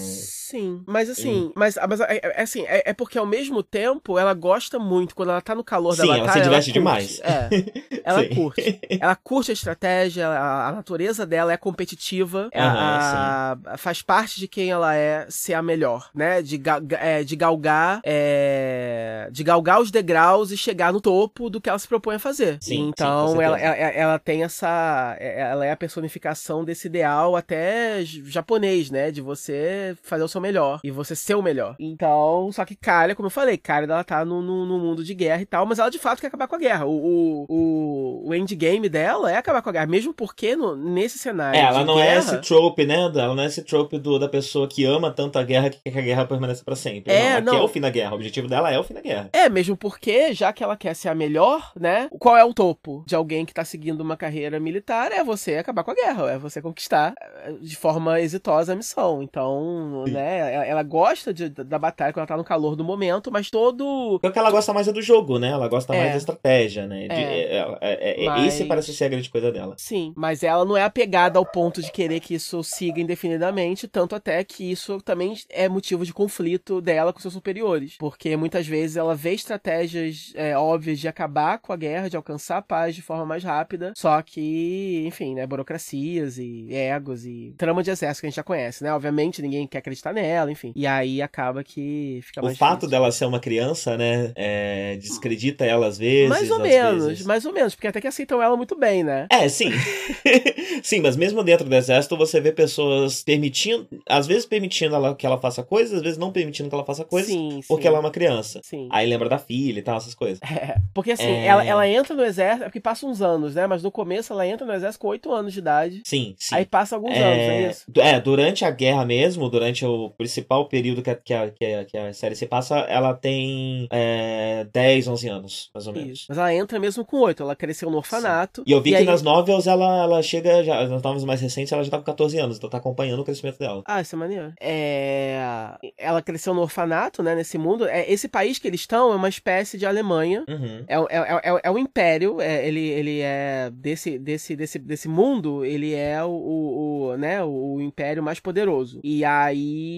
Sim, mas assim, hum. mas, mas é, é, assim, é, é, porque ao mesmo tempo ela gosta muito, quando ela tá no calor Sim, da batalha. Ela se diverte ela demais. É, ela curte. Ela curte a estratégia, a, a natureza dela é competitiva, uhum, a, a, faz parte de quem ela é ser a melhor, né? De, é, de galgar é, de galgar os degraus e chegar no topo do que ela se propõe a fazer. Sim, então sim, ela, ela, ela tem essa. É, ela é a personificação desse ideal até japonês, né? De você fazer o seu melhor e você ser o melhor. Então, só que Karen, como eu falei, Karen ela tá no, no, no, mundo de guerra e tal, mas ela de fato quer acabar com a guerra. O, o, o endgame dela é acabar com a guerra, mesmo porque no, nesse cenário. É, ela não guerra... é esse trope, né? Ela não é esse trope do, da pessoa que ama tanto a guerra que quer que a guerra permaneça pra sempre. É, não, aqui não. é o fim da guerra. O objetivo dela é o fim da guerra. É, mesmo porque, já que ela quer ser a melhor, né? Qual é o topo de alguém que tá seguindo uma carreira militar? É você acabar com a guerra, é você conquistar eh, de forma exitosa a missão. Então, Sim. né, ela- ela gosta de- da batalha quando ela tá no calor do momento, mas todo. O que ela gosta mais é do jogo, né? Ela gosta É. mais da estratégia, né? De- É. é- é- é- Mas- Esse parece ser a grande coisa dela. Sim, mas ela não é apegada ao ponto de querer que isso siga indefinidamente, tanto até que isso também é motivo de conflito dela com seus superiores. Porque muitas vezes ela vê estratégias é, óbvias de acabar com a guerra, de alcançar a paz de forma mais rápida, só que, enfim, né, burocracias e egos e trama de exército que a gente já conhece, né? Obviamente ninguém quer acreditar nela, enfim. E aí acaba que fica O mais fato difícil. dela ser uma criança, né? é, descredita ela às vezes. Mais ou menos, vezes- mais ou menos, porque até que aceitam ela muito bem, né? É, sim. sim, mas mesmo dentro do exército você vê pessoas permitindo, às vezes permitindo ela, que ela faça coisas, às vezes não permitindo que ela faça coisas, sim, porque sim. ela é uma criança. Sim. Aí lembra da filha e tal, essas coisas. É, porque assim, É. ela, ela entra no exército, é porque passa uns anos, né? Mas no começo ela entra no exército com 8 anos de idade. Sim, sim. Aí passa alguns anos, é isso? é, durante a guerra mesmo, durante o principal período que a, que a, que a, série se passa, ela tem é, 10, 11 anos, mais ou menos. Isso. Mas ela entra mesmo com 8, ela cresceu no orfanato. E eu vi que aí- nas novels ela, ela chega, já, nas novels mais recentes, ela já tá com 14 anos, então tá acompanhando o crescimento dela. Ah, isso é maneiro. É... Ela cresceu no orfanato, né? Nesse mundo. É, esse país que eles estão é uma espécie de Alemanha. Uhum. É, é, é, é um império, é, ele, ele é desse, desse, desse, desse mundo, ele é o, o, o, né, o, o império mais poderoso. E aí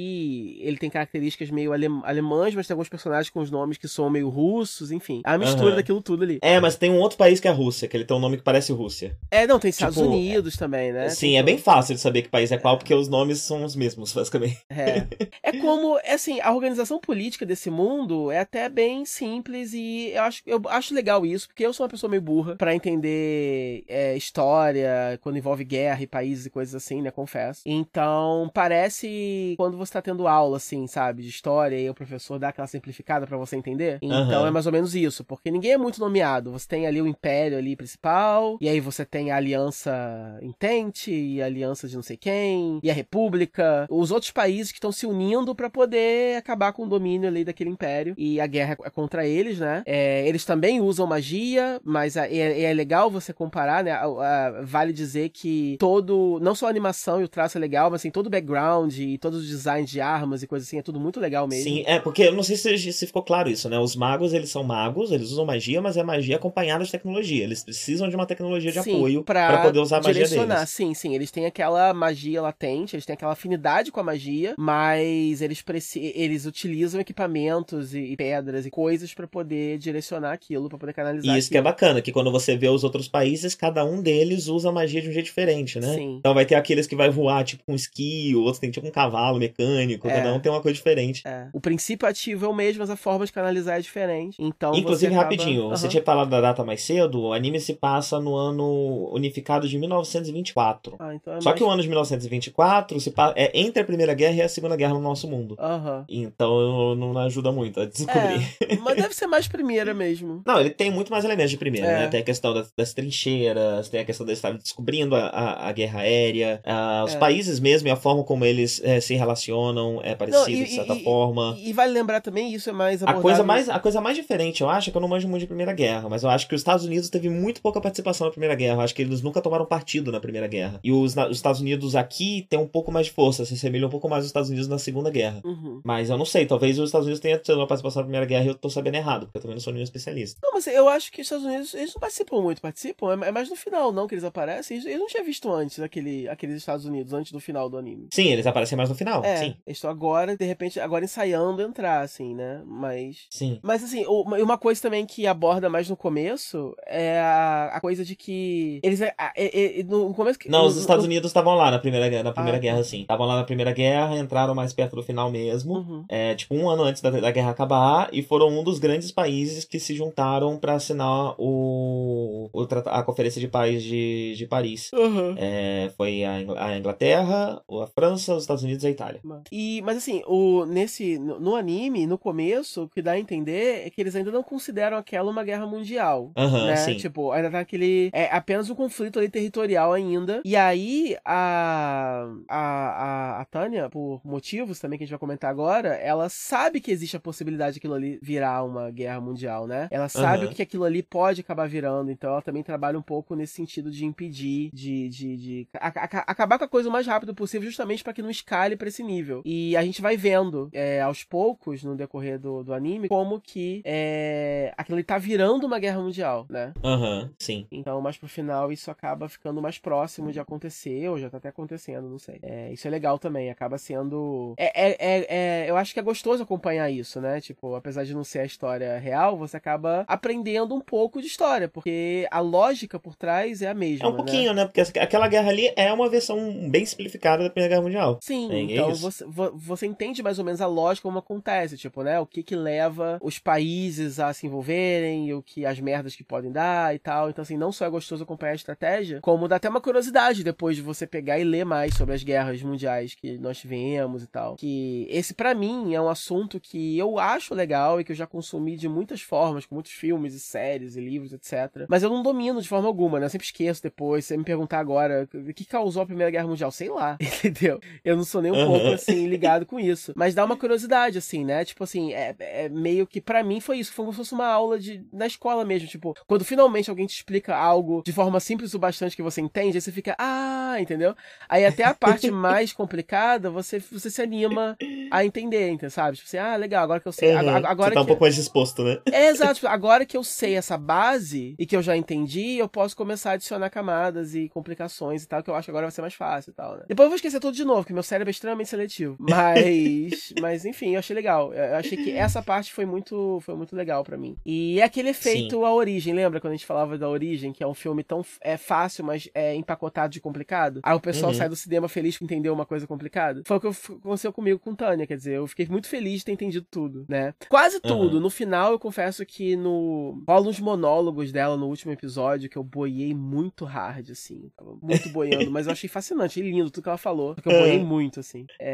ele tem características meio alem, alemãs, mas tem alguns personagens com os nomes que são meio russos, enfim. A mistura Aham. daquilo tudo ali. É, mas tem um outro país que é a Rússia, que ele tem um nome que parece Rússia. É, não, tem Estados Tipo, Unidos também, né? Sim, Tem é todo- bem fácil de saber que país é qual, porque os nomes são os mesmos, basicamente. É. é como, é assim, a organização política desse mundo é até bem simples e eu acho, eu acho legal isso, porque eu sou uma pessoa meio burra pra entender é, história, quando envolve guerra e países e coisas assim, né, confesso. Então, parece quando você tá tendo aula, assim, sabe, de história e o professor dá aquela simplificada pra você entender. Então, Aham. é mais ou menos isso, porque ninguém é muito nomeado. Você tem ali o império ali principal, e aí você tem a aliança Intente, e a aliança de não sei quem, e a república, os outros países que estão se unindo pra poder acabar com o domínio ali daquele império, e a guerra é contra eles, né? É, eles também usam magia, mas a- é, é legal você comparar, né? A- a- vale dizer que todo, não só a animação e o traço é legal, mas assim, todo o background e todos os designs de armas e coisas assim, é tudo muito legal mesmo. Sim, é, porque eu não sei se, se ficou claro isso, né? Os magos, eles são magos, eles usam magia, mas é magia acompanhada de tecnologia. Eles precisam de uma tecnologia de Sim, apoio pra pra poder usar a magia direcionar. deles. Sim, sim, eles têm aquela magia latente, eles têm aquela afinidade com a magia, mas eles preci- eles utilizam equipamentos e, e pedras e coisas pra poder direcionar aquilo, pra poder canalizar E isso que é aquilo. bacana, que quando você vê os outros países, cada um deles usa a magia de um jeito diferente, né? Sim. Então vai ter aqueles que vai voar tipo com esqui, o outro tem tipo um cavalo mecânico, É. cada um tem uma coisa diferente. É. O princípio ativo é o mesmo, mas a forma de canalizar é diferente. Então Inclusive, você acaba- rapidinho, você Aham. tinha falado da data mais cedo, o anime se passa no ano unificado de 1924. Ah, então é Só mais... que o ano de 1924 se pa- é entre a Primeira Guerra e a Segunda Guerra no nosso mundo. Aham. Então não ajuda muito a descobrir. É, mas deve ser mais primeira mesmo. Não, ele tem muito mais elementos de primeira, É. né? Tem a questão das, das trincheiras, tem a questão de estar descobrindo a, a, a guerra aérea, ah, os É. países mesmo e a forma como eles eh, se relacionam é parecido, e- de certa e- forma. E, e vale lembrar também, isso é mais A coisa, mais, a coisa mais diferente, eu acho, é que eu não manjo muito de Primeira Guerra, mas eu acho que os Estados Unidos teve muito pouca participação na Primeira Guerra. Eu acho que eles nunca tomaram partido na Primeira Guerra. E os, os Estados Unidos aqui têm um pouco mais de força, se assemelham um pouco mais aos Estados Unidos na Segunda Guerra. Uhum. Mas eu não sei, talvez os Estados Unidos tenham tido uma participação na Primeira Guerra e eu tô sabendo errado, porque eu também não sou nenhum especialista. Não, mas eu acho que os Estados Unidos, eles não participam muito, participam? É é mais no final, não, que eles aparecem. Eles- Eu não tinha visto antes aquele, aqueles Estados Unidos, antes do final do anime. Sim, eles aparecem mais no final, é, sim. eles estão agora, de repente, agora ensaiando entrar, assim, né? Mas... Sim. Mas assim, uma coisa também que aborda mais no começo é a, a coisa de que eles é- é- é- no começo Não, no- os Estados no- Unidos estavam lá na Primeira, Guerra- na primeira Ah, Guerra, tá. sim. Estavam lá na Primeira Guerra, entraram mais perto do final mesmo. Uhum. É, tipo, um ano antes da, da guerra acabar, e foram um dos grandes países que se juntaram pra assinar o, o a Conferência de Paz de, de Paris. Uhum. É, foi a, Ingl- a Inglaterra, a França, os Estados Unidos e a Itália. E, mas assim, o, nesse, no, no anime, no começo, o que dá a entender é que eles ainda não consideram aquela uma guerra mundial. Aham, né? sim. Tipo, ainda tá aquele. É apenas um conflito ali territorial ainda. E aí, a. A, a, a Tânia, por motivos também que a gente vai comentar agora. ela sabe que existe a possibilidade de aquilo ali virar uma guerra mundial, né? Ela sabe Aham. que aquilo ali pode acabar virando, então ela também trabalha um pouco nesse sentido de impedir, de, de, de a- a- acabar com a coisa o mais rápido possível, justamente para que não escale pra esse nível. E a gente vai vendo é, aos poucos, no decorrer do, do anime, como que é, aquilo ali tá virando uma guerra mundial, né? Aham, sim. Então, mais pro final, isso acaba ficando mais próximo de acontecer, ou já tá até acontecendo, não sei. É, isso é legal também, acaba sendo. É, é, é, é- eu acho que é gostoso acompanhar isso, né? Tipo, apesar de não ser a história real, você acaba aprendendo um pouco de história, porque a lógica por trás é a mesma. É um pouquinho, né? Porque essa- aquela guerra ali é uma versão bem simplificada da Primeira Guerra Mundial. Sim, é então isso. Você, vo- você entende mais ou menos a lógica como acontece, tipo, né? O que que leva os países a se envolverem, o que as merdas que podem dar e tal. Então, assim, não só é gostoso acompanhar a estratégia, como dá até uma curiosidade depois de você pegar e ler mais sobre as guerras mundiais que nós tivemos e tal. Que esse, pra mim, é um assunto que eu acho legal e que eu já consumi de muitas formas, com muitos filmes e séries e livros, etc. Mas eu não domino de forma alguma, né? Eu sempre esqueço depois. Se você me perguntar agora o que causou a Primeira Guerra Mundial, sei lá, entendeu? Eu não sou nem um Aham. pouco assim ligado com isso. Mas dá uma curiosidade, assim, né? Tipo assim, é, é meio que pra mim foi isso. Foi como se fosse uma aula de, na escola mesmo. Tipo, quando finalmente alguém te explica algo de forma simples o bastante que você entende, aí você fica, ah, entendeu? Aí até a parte mais complicada, você, você se anima a entender, entendeu? sabe? Tipo assim, ah, legal, agora que eu sei. Uhum. Agora, Você tá um que... pouco mais disposto, né? É exato, tipo, agora que eu sei essa base e que eu já entendi, eu posso começar a adicionar camadas e complicações e tal, que eu acho que agora vai ser mais fácil e tal, né? Depois eu vou esquecer tudo de novo, porque meu cérebro é extremamente seletivo. Mas, mas enfim, eu achei legal. Eu achei que essa parte foi muito, foi muito legal pra mim. E é aquele efeito A Origem, lembra quando a gente falava da Origem, que é um filme tão é fácil, mas é empacotado de complicado? Aí o pessoal Uhum. sai do cinema feliz por entender uma coisa complicada? Foi o que aconteceu comigo com Tânia, quer dizer, eu fiquei muito feliz de ter entendido tudo, né? Quase tudo. Uhum. No final, eu confesso que no. rola uns monólogos dela no último episódio que eu boiei muito hard, assim. Tava muito boiando, mas eu achei fascinante, lindo tudo que ela falou. Porque eu boiei É. muito, assim. É.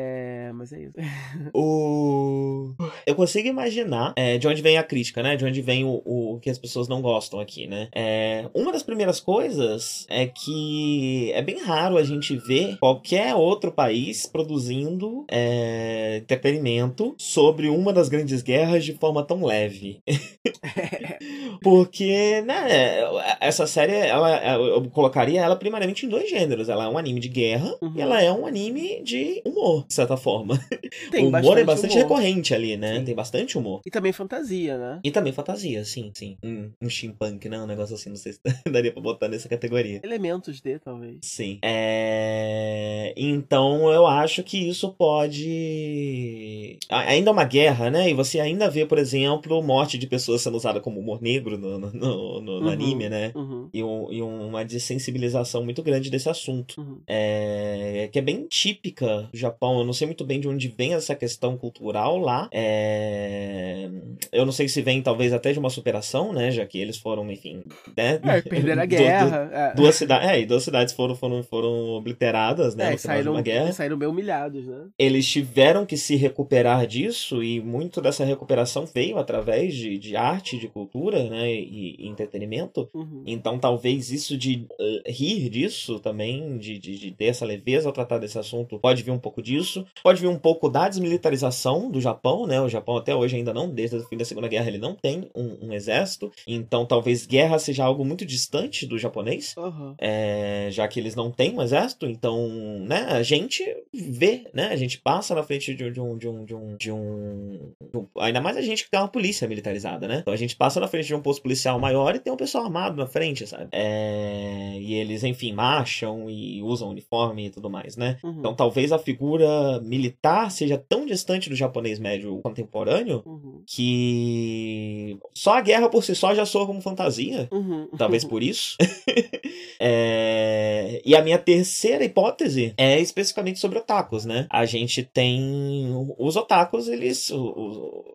Mas é isso. O... Eu consigo imaginar é, de onde vem a crítica, né? De onde vem o, o que as pessoas não gostam aqui, né? É, uma das primeiras coisas é que é bem raro a gente ver qualquer outro país produzindo é, entretenimento sobre uma das grandes guerras de forma tão leve. Porque, né, essa série, ela, eu colocaria ela primariamente em dois gêneros. Ela é um anime de guerra Uhum. e ela é um anime de humor, de certa forma. Tem o humor é bastante humor. recorrente ali, né? Sim. Tem bastante humor. E também fantasia, né? E também fantasia, sim, sim. Um, um steampunk, né? Um negócio assim, não sei se daria pra botar nessa categoria. Elementos de, talvez. Sim. É... Então eu acho que isso pode. Ainda é uma guerra, né? E você ainda vê, por exemplo, morte de pessoas sendo usada como humor negro no, no, no- no Uhum. anime, né? Uhum. E, um- e uma desensibilização muito grande desse assunto. Uhum. É, que é bem típica do Japão. Eu não sei muito bem de onde vem essa questão cultural lá. É, eu não sei se vem talvez até de uma superação, né? Já que eles foram, enfim, né? É, perderam a Du- guerra. é. du- duas cidades, é, e duas cidades foram, foram, foram obliteradas, né? É, saíram, uma guerra. saíram bem humilhados, né? Eles tiveram que se recuperar disso e muito dessa recuperação veio através de, de arte, de cultura, né? E, e entretenimento. Uhum. Então, talvez isso de eh, rir disso também, de, de, de ter essa leveza ao tratar desse assunto, pode vir um pouco disso. Pode vir um pouco da desmilitarização do Japão, né? O Japão até hoje ainda não, desde o fim da Segunda Guerra, ele não tem um, um exército. Então, talvez guerra seja algo muito distante do japonês. Uhum. é, já que eles não têm um exército, então, né, a gente vê, né, a gente passa na frente de, um- de um, de um, de um, de um, de um- ainda mais a gente que tem uma polícia militarizada, né, então a gente passa na frente de um posto policial maior e tem um pessoal armado na frente, sabe, É, e eles, enfim, marcham e usam uniforme e tudo mais, né, Uhum. então talvez a figura militar seja tão distante do japonês médio contemporâneo Uhum. que só a guerra por si só já soa como fantasia, Uhum. Talvez por isso. É, E a minha terceira hipótese é especificamente sobre otakus, né? A gente tem. Os otakus, eles,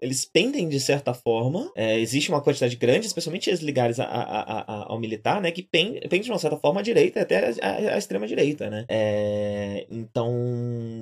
eles pendem de certa forma. É, existe uma quantidade grande, especialmente eles ligados a- a- a- ao militar, né? Que pen- pende de uma certa forma à direita, até a, extrema direita, né? É, Então,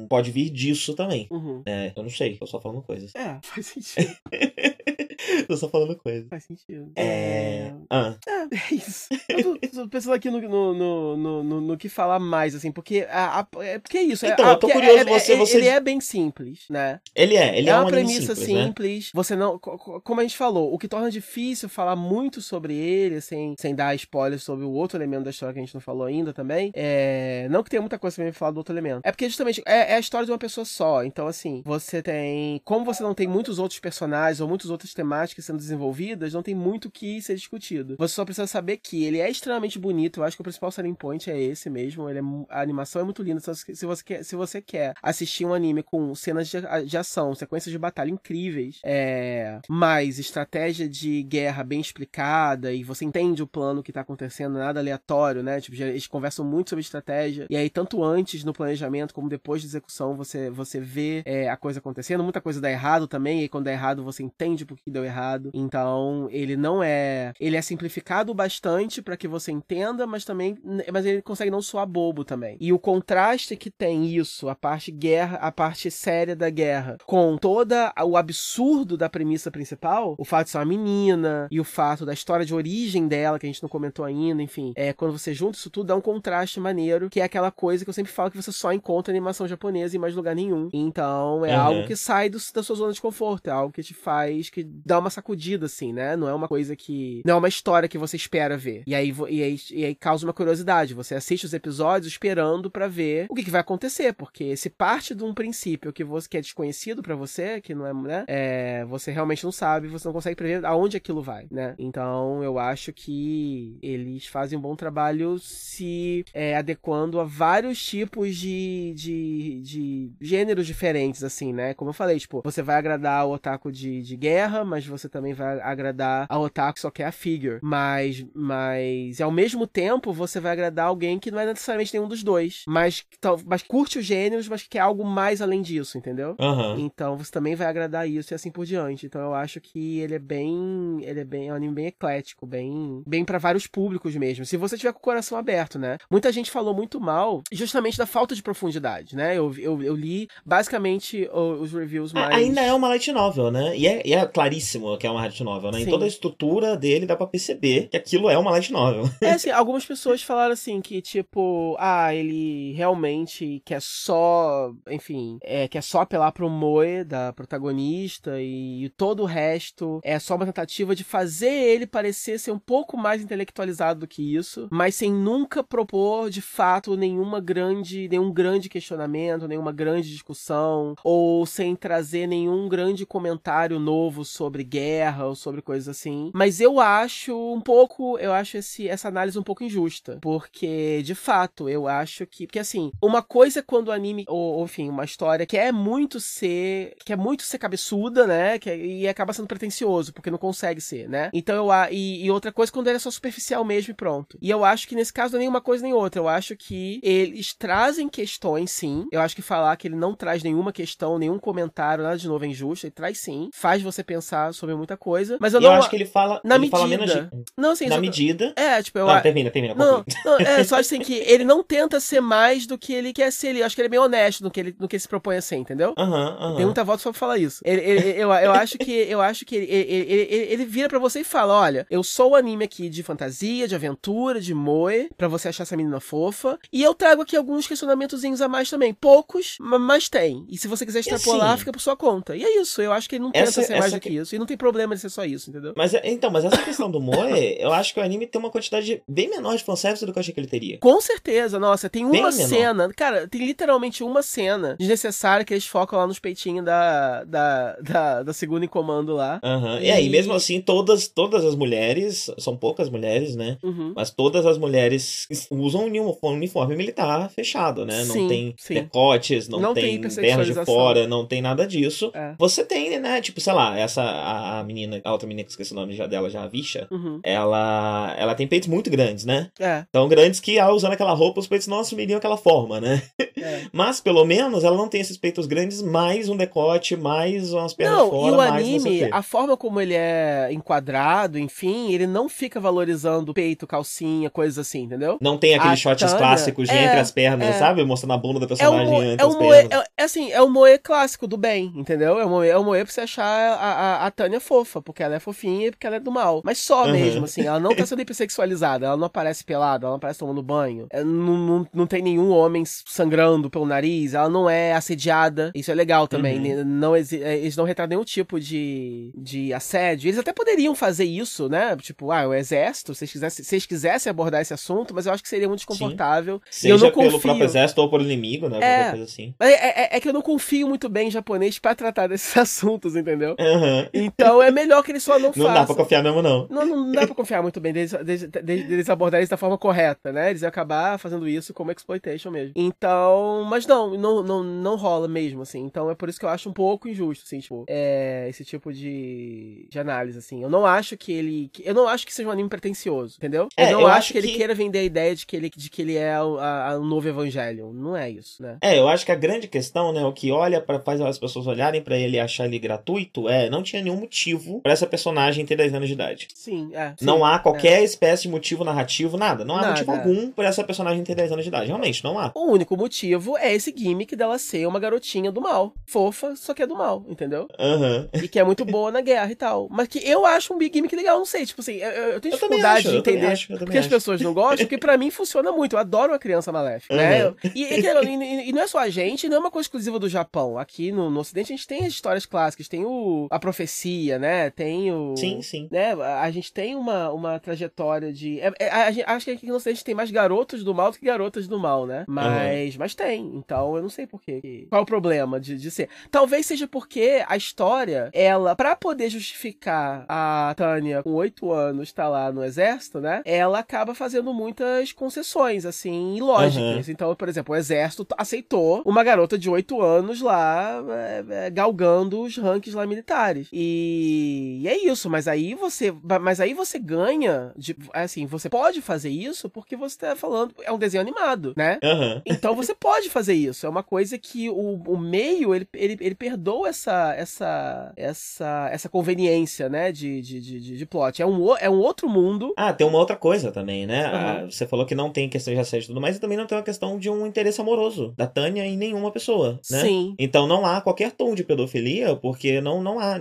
pode vir disso também. Uhum. É, eu não sei, tô só falando coisas. É, faz sentido. tô só falando coisas. Faz sentido. É. Ah, É, É isso. Eu tô, tô pensando aqui no, no, no, no, no que falar mais, assim, porque, a, a, é, porque é isso. Então, é, eu tô curioso, é, você, é, você... Ele é bem simples, né? Ele é, ele é, é uma uma premissa simples, né? simples. Você não. Como a gente falou, o que torna difícil falar muito sobre ele, sem, sem dar spoilers sobre o outro elemento da história que a gente não falou ainda também. É. Não que tenha muita coisa pra me falar do outro elemento. É porque justamente é, é a história de uma pessoa só. Então, assim, você tem. Como você não tem muitos outros personagens ou muitas outras temáticas sendo desenvolvidas, não tem muito o que ser discutido. Você só precisa saber que ele é extremamente bonito. Eu acho que o principal selling point é esse mesmo. Ele é, a animação é muito linda. Se você quer, se você quer assistir um anime com cenas de, de ação, sequências de batalha incríveis, é, mais estratégia de guerra bem explicada e você entende o plano que tá acontecendo, nada aleatório, né? Tipo, eles conversam muito sobre estratégia. E aí, tanto antes no planejamento como depois de execução, você, você vê é, a coisa acontecendo. Muita coisa dá errado também. E quando dá errado, você entende por que deu errado. Então, ele não é. Ele é simplificado bastante para que você entenda, mas também. Mas ele consegue não soar bobo também. E o contraste que tem isso, a parte guerra, a parte séria da guerra, com toda o absurdo da premissa principal, o fato de ser uma menina e o fato da história de origem dela, que a gente não comentou ainda, enfim, é quando você junta isso tudo, dá um contraste maneiro, que é aquela coisa que eu sempre falo que você só encontra animação japonesa em mais lugar nenhum. Então, é uhum. algo que sai do, da sua zona de conforto, é algo que te faz, que dá uma sacudida, assim, né? Não é uma coisa que. Não é uma história que você espera ver. E aí, e aí, e aí causa uma curiosidade. Você assiste os episódios esperando para ver o que, que, vai acontecer, porque se parte de um princípio que você que é desconhecido para você, que não é, né? É, você realmente não sabe, você não consegue prever aonde aquilo vai, né? Então, eu acho que eles fazem um bom trabalho se é, adequando a vários tipos de, de, de gêneros diferentes, assim, né? Como eu falei, tipo, você vai agradar o otaku de, de guerra, mas você também vai agradar a otaku que só quer a figure. Mas, mas ao mesmo tempo, você vai agradar alguém que não é necessariamente nenhum dos dois, mas, mas curte os gêneros, mas que quer algo mais além disso, entendeu? Uhum. Então você também vai agradar isso e assim por diante. Então eu acho que ele é bem. Ele é bem. É um anime bem eclético, bem. Bem para vários públicos mesmo. Se você tiver com o coração aberto, né? Muita gente falou muito mal justamente da falta de profundidade, né? Eu, eu, eu li basicamente os reviews mais. Ainda é uma light novel, né? E é, e é claríssimo que é uma light novel, né? Sim. Em toda a estrutura dele dá pra perceber que aquilo é uma light novel. É assim, algumas pessoas falaram assim que, tipo, ah, ele realmente quer só, enfim, é, quer só apelar pro Moe da protagonista e, e todo o resto é só uma tentativa de fazer ele parecer ser um pouco mais intelectualizado do que isso, mas sem nunca propor de fato nenhuma grande, nenhum grande questionamento, nenhuma grande discussão, ou sem trazer nenhum grande comentário novo sobre guerra ou sobre coisas assim. Mas eu acho um pouco, eu acho esse, essa análise um pouco injusta, porque de fato eu acho que, porque assim, uma coisa é quando o anime, ou, enfim, uma história que é muito ser, que é muito ser cabeçuda, né, que é, e acaba sendo pretencioso, porque não consegue ser, né? Então eu e, e outra coisa quando ele é só superficial mesmo e pronto. E eu acho que nesse caso não é nenhuma coisa nem outra. Eu acho que eles trazem questões, sim. Eu acho que falar que ele não traz nenhuma questão, nenhum comentário, nada de novo é injusto. Ele traz sim. Faz você pensar sobre muita coisa. Mas eu não. Eu acho que ele fala. Na ele medida. Fala menos de... Não, assim. Na medida. É, tipo, eu. Não, termina, termina. Não, não, é, só assim que ele não tenta ser mais do que ele quer ser. Eu acho que ele é bem honesto no que ele, no que ele se propõe a ser, entendeu? Uhum, uhum. Tem muita volta só pra falar isso. Ele, ele, eu, eu acho que eu acho que ele, ele, ele, vira para você e fala: olha, eu sou o anime aqui de fantasia, de aventura, de moe, para você achar essa menina fofa. E eu trago aqui alguns questionamentozinhos a mais também. Poucos, mas tem. E se você quiser extrapolar, assim, fica por sua conta. E é isso. Eu acho que ele não essa, tenta ser mais do que... que isso. E não tem problema de ser só isso, entendeu? Mas, então, mas essa questão do moe, eu acho que o anime tem uma quantidade bem menor de fanservice do que eu achei que ele teria. Com certeza. Nossa, tem uma cena. Cara, tem literalmente uma cena desnecessária que eles focam lá nos peitinhos da, da, da, da segunda em comando lá. Uhum. E... e aí, mesmo assim, todas, todas as mulheres, são poucas mulheres, né? Uhum. Mas todas as mulheres usam um uniforme militar fechado, né? Não sim, tem sim. decotes, não, não tem, tem pernas de fora, não tem nada disso. É. Você tem, né? Tipo, sei lá, essa a, a, menina, a outra menina que esqueci o nome já dela, já a Visha, uhum. ela, ela tem peitos muito grandes, né? É. Tão grandes que ao usando aquela roupa, os peitos não assumiriam aquela forma, né? É. Mas pelo menos ela não tem esses peitos grandes, mais um decote, mais umas pernas não, fora, e o mais anime, a forma como ele é enquadrado, enfim, ele não fica valorizando peito, calcinha, coisas assim, entendeu? Não tem aqueles A shots Tânia clássicos de é, entre as pernas, é. sabe? Mostrando a bunda da É o, personagem mo- entre é, as o moe, é, é assim, é o moe clássico do bem, entendeu? É o moe, é o moe pra você achar a, a, a Tânia fofa, porque ela é fofinha e porque ela é do mal. Mas só Uhum. mesmo, assim. ela não tá sendo hipersexualizada, ela não aparece pelada, ela não aparece tomando banho, é, não, não, não tem nenhum homem sangrando pelo nariz, ela não é assediada, isso é legal também, uhum. não, eles não retratam nenhum tipo de, de assédio, eles até poderiam fazer isso, né, tipo, ah, o exército, se eles quisessem, se quisessem abordar esse assunto, mas eu acho que seria muito desconfortável. Sim. Seja pelo confio... próprio exército ou por inimigo, né, é, coisa assim. É, é, é, que eu não confio muito bem em japonês para tratar desses assuntos, entendeu? Uhum. Então é melhor que eles só não, não façam. Não dá pra confiar mesmo, não. Não, não dá pra confiar muito bem deles, deles, deles abordarem isso da forma correta, né? Eles iam acabar fazendo isso como exploitation mesmo. Então, mas não, não, não, não rola mesmo, assim. Então é por isso que eu acho um pouco injusto, assim, tipo, é, esse tipo de, de análise, assim. Eu não acho que ele. Eu não acho que seja um anime pretencioso, entendeu? É, eu não eu acho, acho que, que, ele queira vender a ideia de que ele, de que ele é o novo evangelho. Não é isso, né? É, eu acho que a grande questão, né, o que olha para faz as pessoas olharem para ele e achar ele gratuito é não tinha nenhum motivo para essa personagem ter 10 anos de idade. Sim, é. Sim, não há qualquer é. espécie de motivo narrativo, nada. Não há nada, motivo é. algum para essa personagem ter 10 anos de idade. Realmente, não há. O único motivo é esse gimmick dela ser uma garotinha do mal. Fofa, só que é do mal, entendeu? Uhum. E que é muito boa na guerra e tal. Mas que eu acho um gimmick legal, não sei. Tipo assim, eu, eu tenho dificuldade de entender acho, porque as pessoas não gostam, porque para mim funciona muito. Eu adoro a criança maléfica, uhum. né? E, e, e, e, não é só a gente, não é uma coisa exclusiva do Japão. Aqui no, no Ocidente a gente tem as histórias clássicas, tem o a profecia, né? Tem o. Sim, sim. Né? A gente tem uma, uma trajetória de. É, é, a, a, acho que aqui no Ocidente tem mais garotos do mal do que garotas do mal, né? Mas, uhum. mas tem. Então eu não sei porquê. Qual é o problema de, de ser? Talvez seja porque a história, ela, para poder justificar a Tânia com oito anos estar tá lá no exército, né? Ela acaba fazendo muitas concessões, assim, ilógicas. Uhum. Então, por exemplo, o exército aceitou uma garota de 8 anos lá é, é, galgando os ranks lá militares. E, e, é isso, mas aí você. Mas aí você ganha. De, assim, você pode fazer isso porque você tá falando. É um desenho animado, né? Uhum. Então você pode fazer isso. É uma coisa que o, o meio, ele, ele, ele perdoa essa, essa, essa, essa conveniência, né? De, de, de, de plot. É um, é um outro mundo. Ah, tem uma outra coisa também, né? Uhum. Ah, você falou que não tem questão de assédio e tudo mais, e também não tem uma questão de um interesse amoroso da Tânia em nenhuma pessoa, né? Sim. Então não há qualquer tom de pedofilia, porque não, não há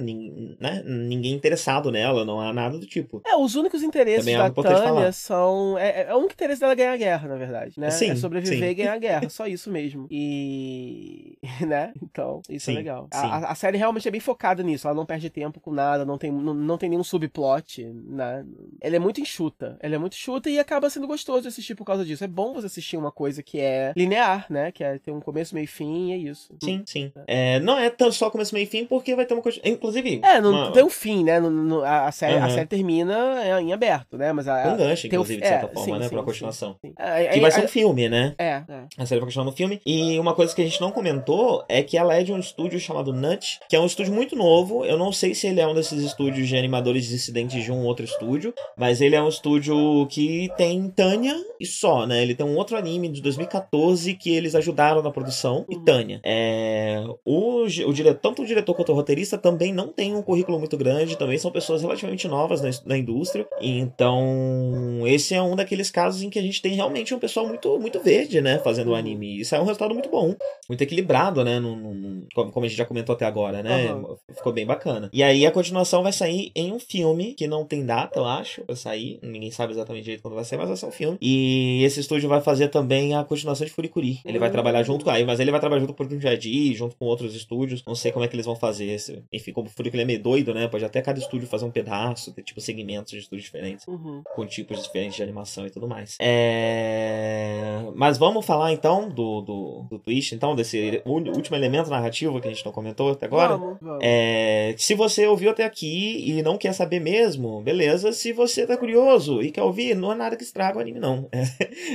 né, ninguém interessado nela, não há nada do tipo. É, os únicos interesses também é da Tânia são. É, é, o único interesse dela é ganhar a guerra, na verdade, né? Sim, é sobreviver sim. e ganhar a guerra, só isso mesmo. E. né? Então, isso é sim, é legal. A, a, série realmente é bem focada nisso, ela não perde tempo com nada, não tem, não, não tem nenhum subplot, né? Ela é muito enxuta. Ela é muito enxuta e acaba sendo gostoso assistir por causa disso. É bom você assistir uma coisa que é linear, né? Que é ter um começo, meio e fim e é isso. Sim, sim. É, não é só começo, meio e fim, porque vai ter uma coisa. Inclusive. É, não uma... tem um fim, né? No, no, a, série, uhum. a série termina em aberto, né? Mas a, um gancho, inclusive, de certa é, forma, sim, né? Sim, pra continuação. Sim, que vai ser um filme, né? É, é. A série vai continuar no filme. E uma coisa que a gente não comentou é que ela é de um estúdio chamado Nut, que é um estúdio muito novo. Eu não sei se ele é um desses estúdios de animadores dissidentes de um outro estúdio, mas ele é um estúdio que tem Tânia e só, né? Ele tem um outro anime de 2014 que eles ajudaram na produção, e Tânia. É, o, o diretor, tanto o diretor quanto o roteirista também não tem um currículo muito grande, também são pessoas relativamente novas na, na indústria. Então, esse é um daqueles casos em que a gente tem realmente um pessoal muito, muito verde, né? Fazendo o anime. Isso é um resultado muito bom, muito equilibrado, né? No, no, como a gente já comentou até agora, né? Uhum. Ficou bem bacana. E aí a continuação vai sair em um filme que não tem data, eu acho, pra sair. Ninguém sabe exatamente direito quando vai sair, mas vai ser um filme. E esse estúdio vai fazer também a continuação de Furikuri. Ele vai trabalhar junto com aí, mas ele vai trabalhar junto com o Jadi, junto com outros estúdios. Não sei como é que eles vão fazer. Esse. Enfim, como o Furikuri é meio doido, né? Pode até cada estúdio fazer um pedaço, ter tipo segmentos de estúdios diferentes, uhum. com tipos diferentes de animação e tudo mais. É... Mas vamos falar então do, do, do twist, então, desse último elemento narrativo que a gente não comentou até agora. Vamos, vamos. É... Se você ouviu até aqui e não quer saber mesmo, beleza. Se você tá curioso e quer ouvir, não é nada que estraga o anime, não.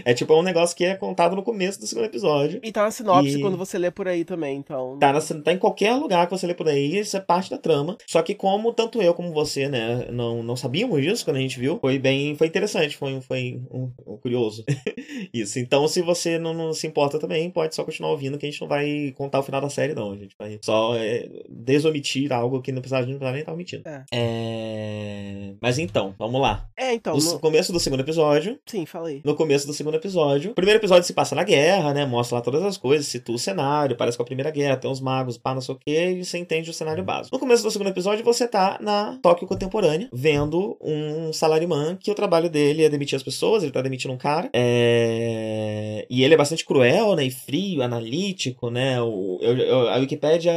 É, é tipo é um negócio que é contado no começo do segundo episódio. E tá na sinopse e... quando você lê por aí também, então. Tá, na, tá em qualquer lugar que você lê por aí, isso é parte da trama. Só que como tanto eu como você, né, não, não sabíamos disso quando a gente viu, foi bem, foi interessante, foi, foi um, um curioso. isso. Então, se você não, não, se importa também, pode só continuar ouvindo que a gente não vai contar o final da série, não. A gente vai só é, desomitir algo que não precisava, não precisava nem estar omitindo. É. é. Mas então, vamos lá. É, então. No, no começo do segundo episódio. Sim, falei. No começo do segundo episódio. O primeiro episódio se passa na guerra, né? Mostra lá todas as coisas, situa o cenário, parece com a Primeira Guerra, tem uns magos, pá, não sei o quê, e você entende o cenário básico. No começo do segundo episódio, você tá na Tóquio contemporânea, vendo um salaryman que o trabalho dele é demitir as pessoas, ele tá demitindo um cara. É... E ele é bastante cruel, né? E frio, analítico, né? O, eu, eu, a Wikipédia,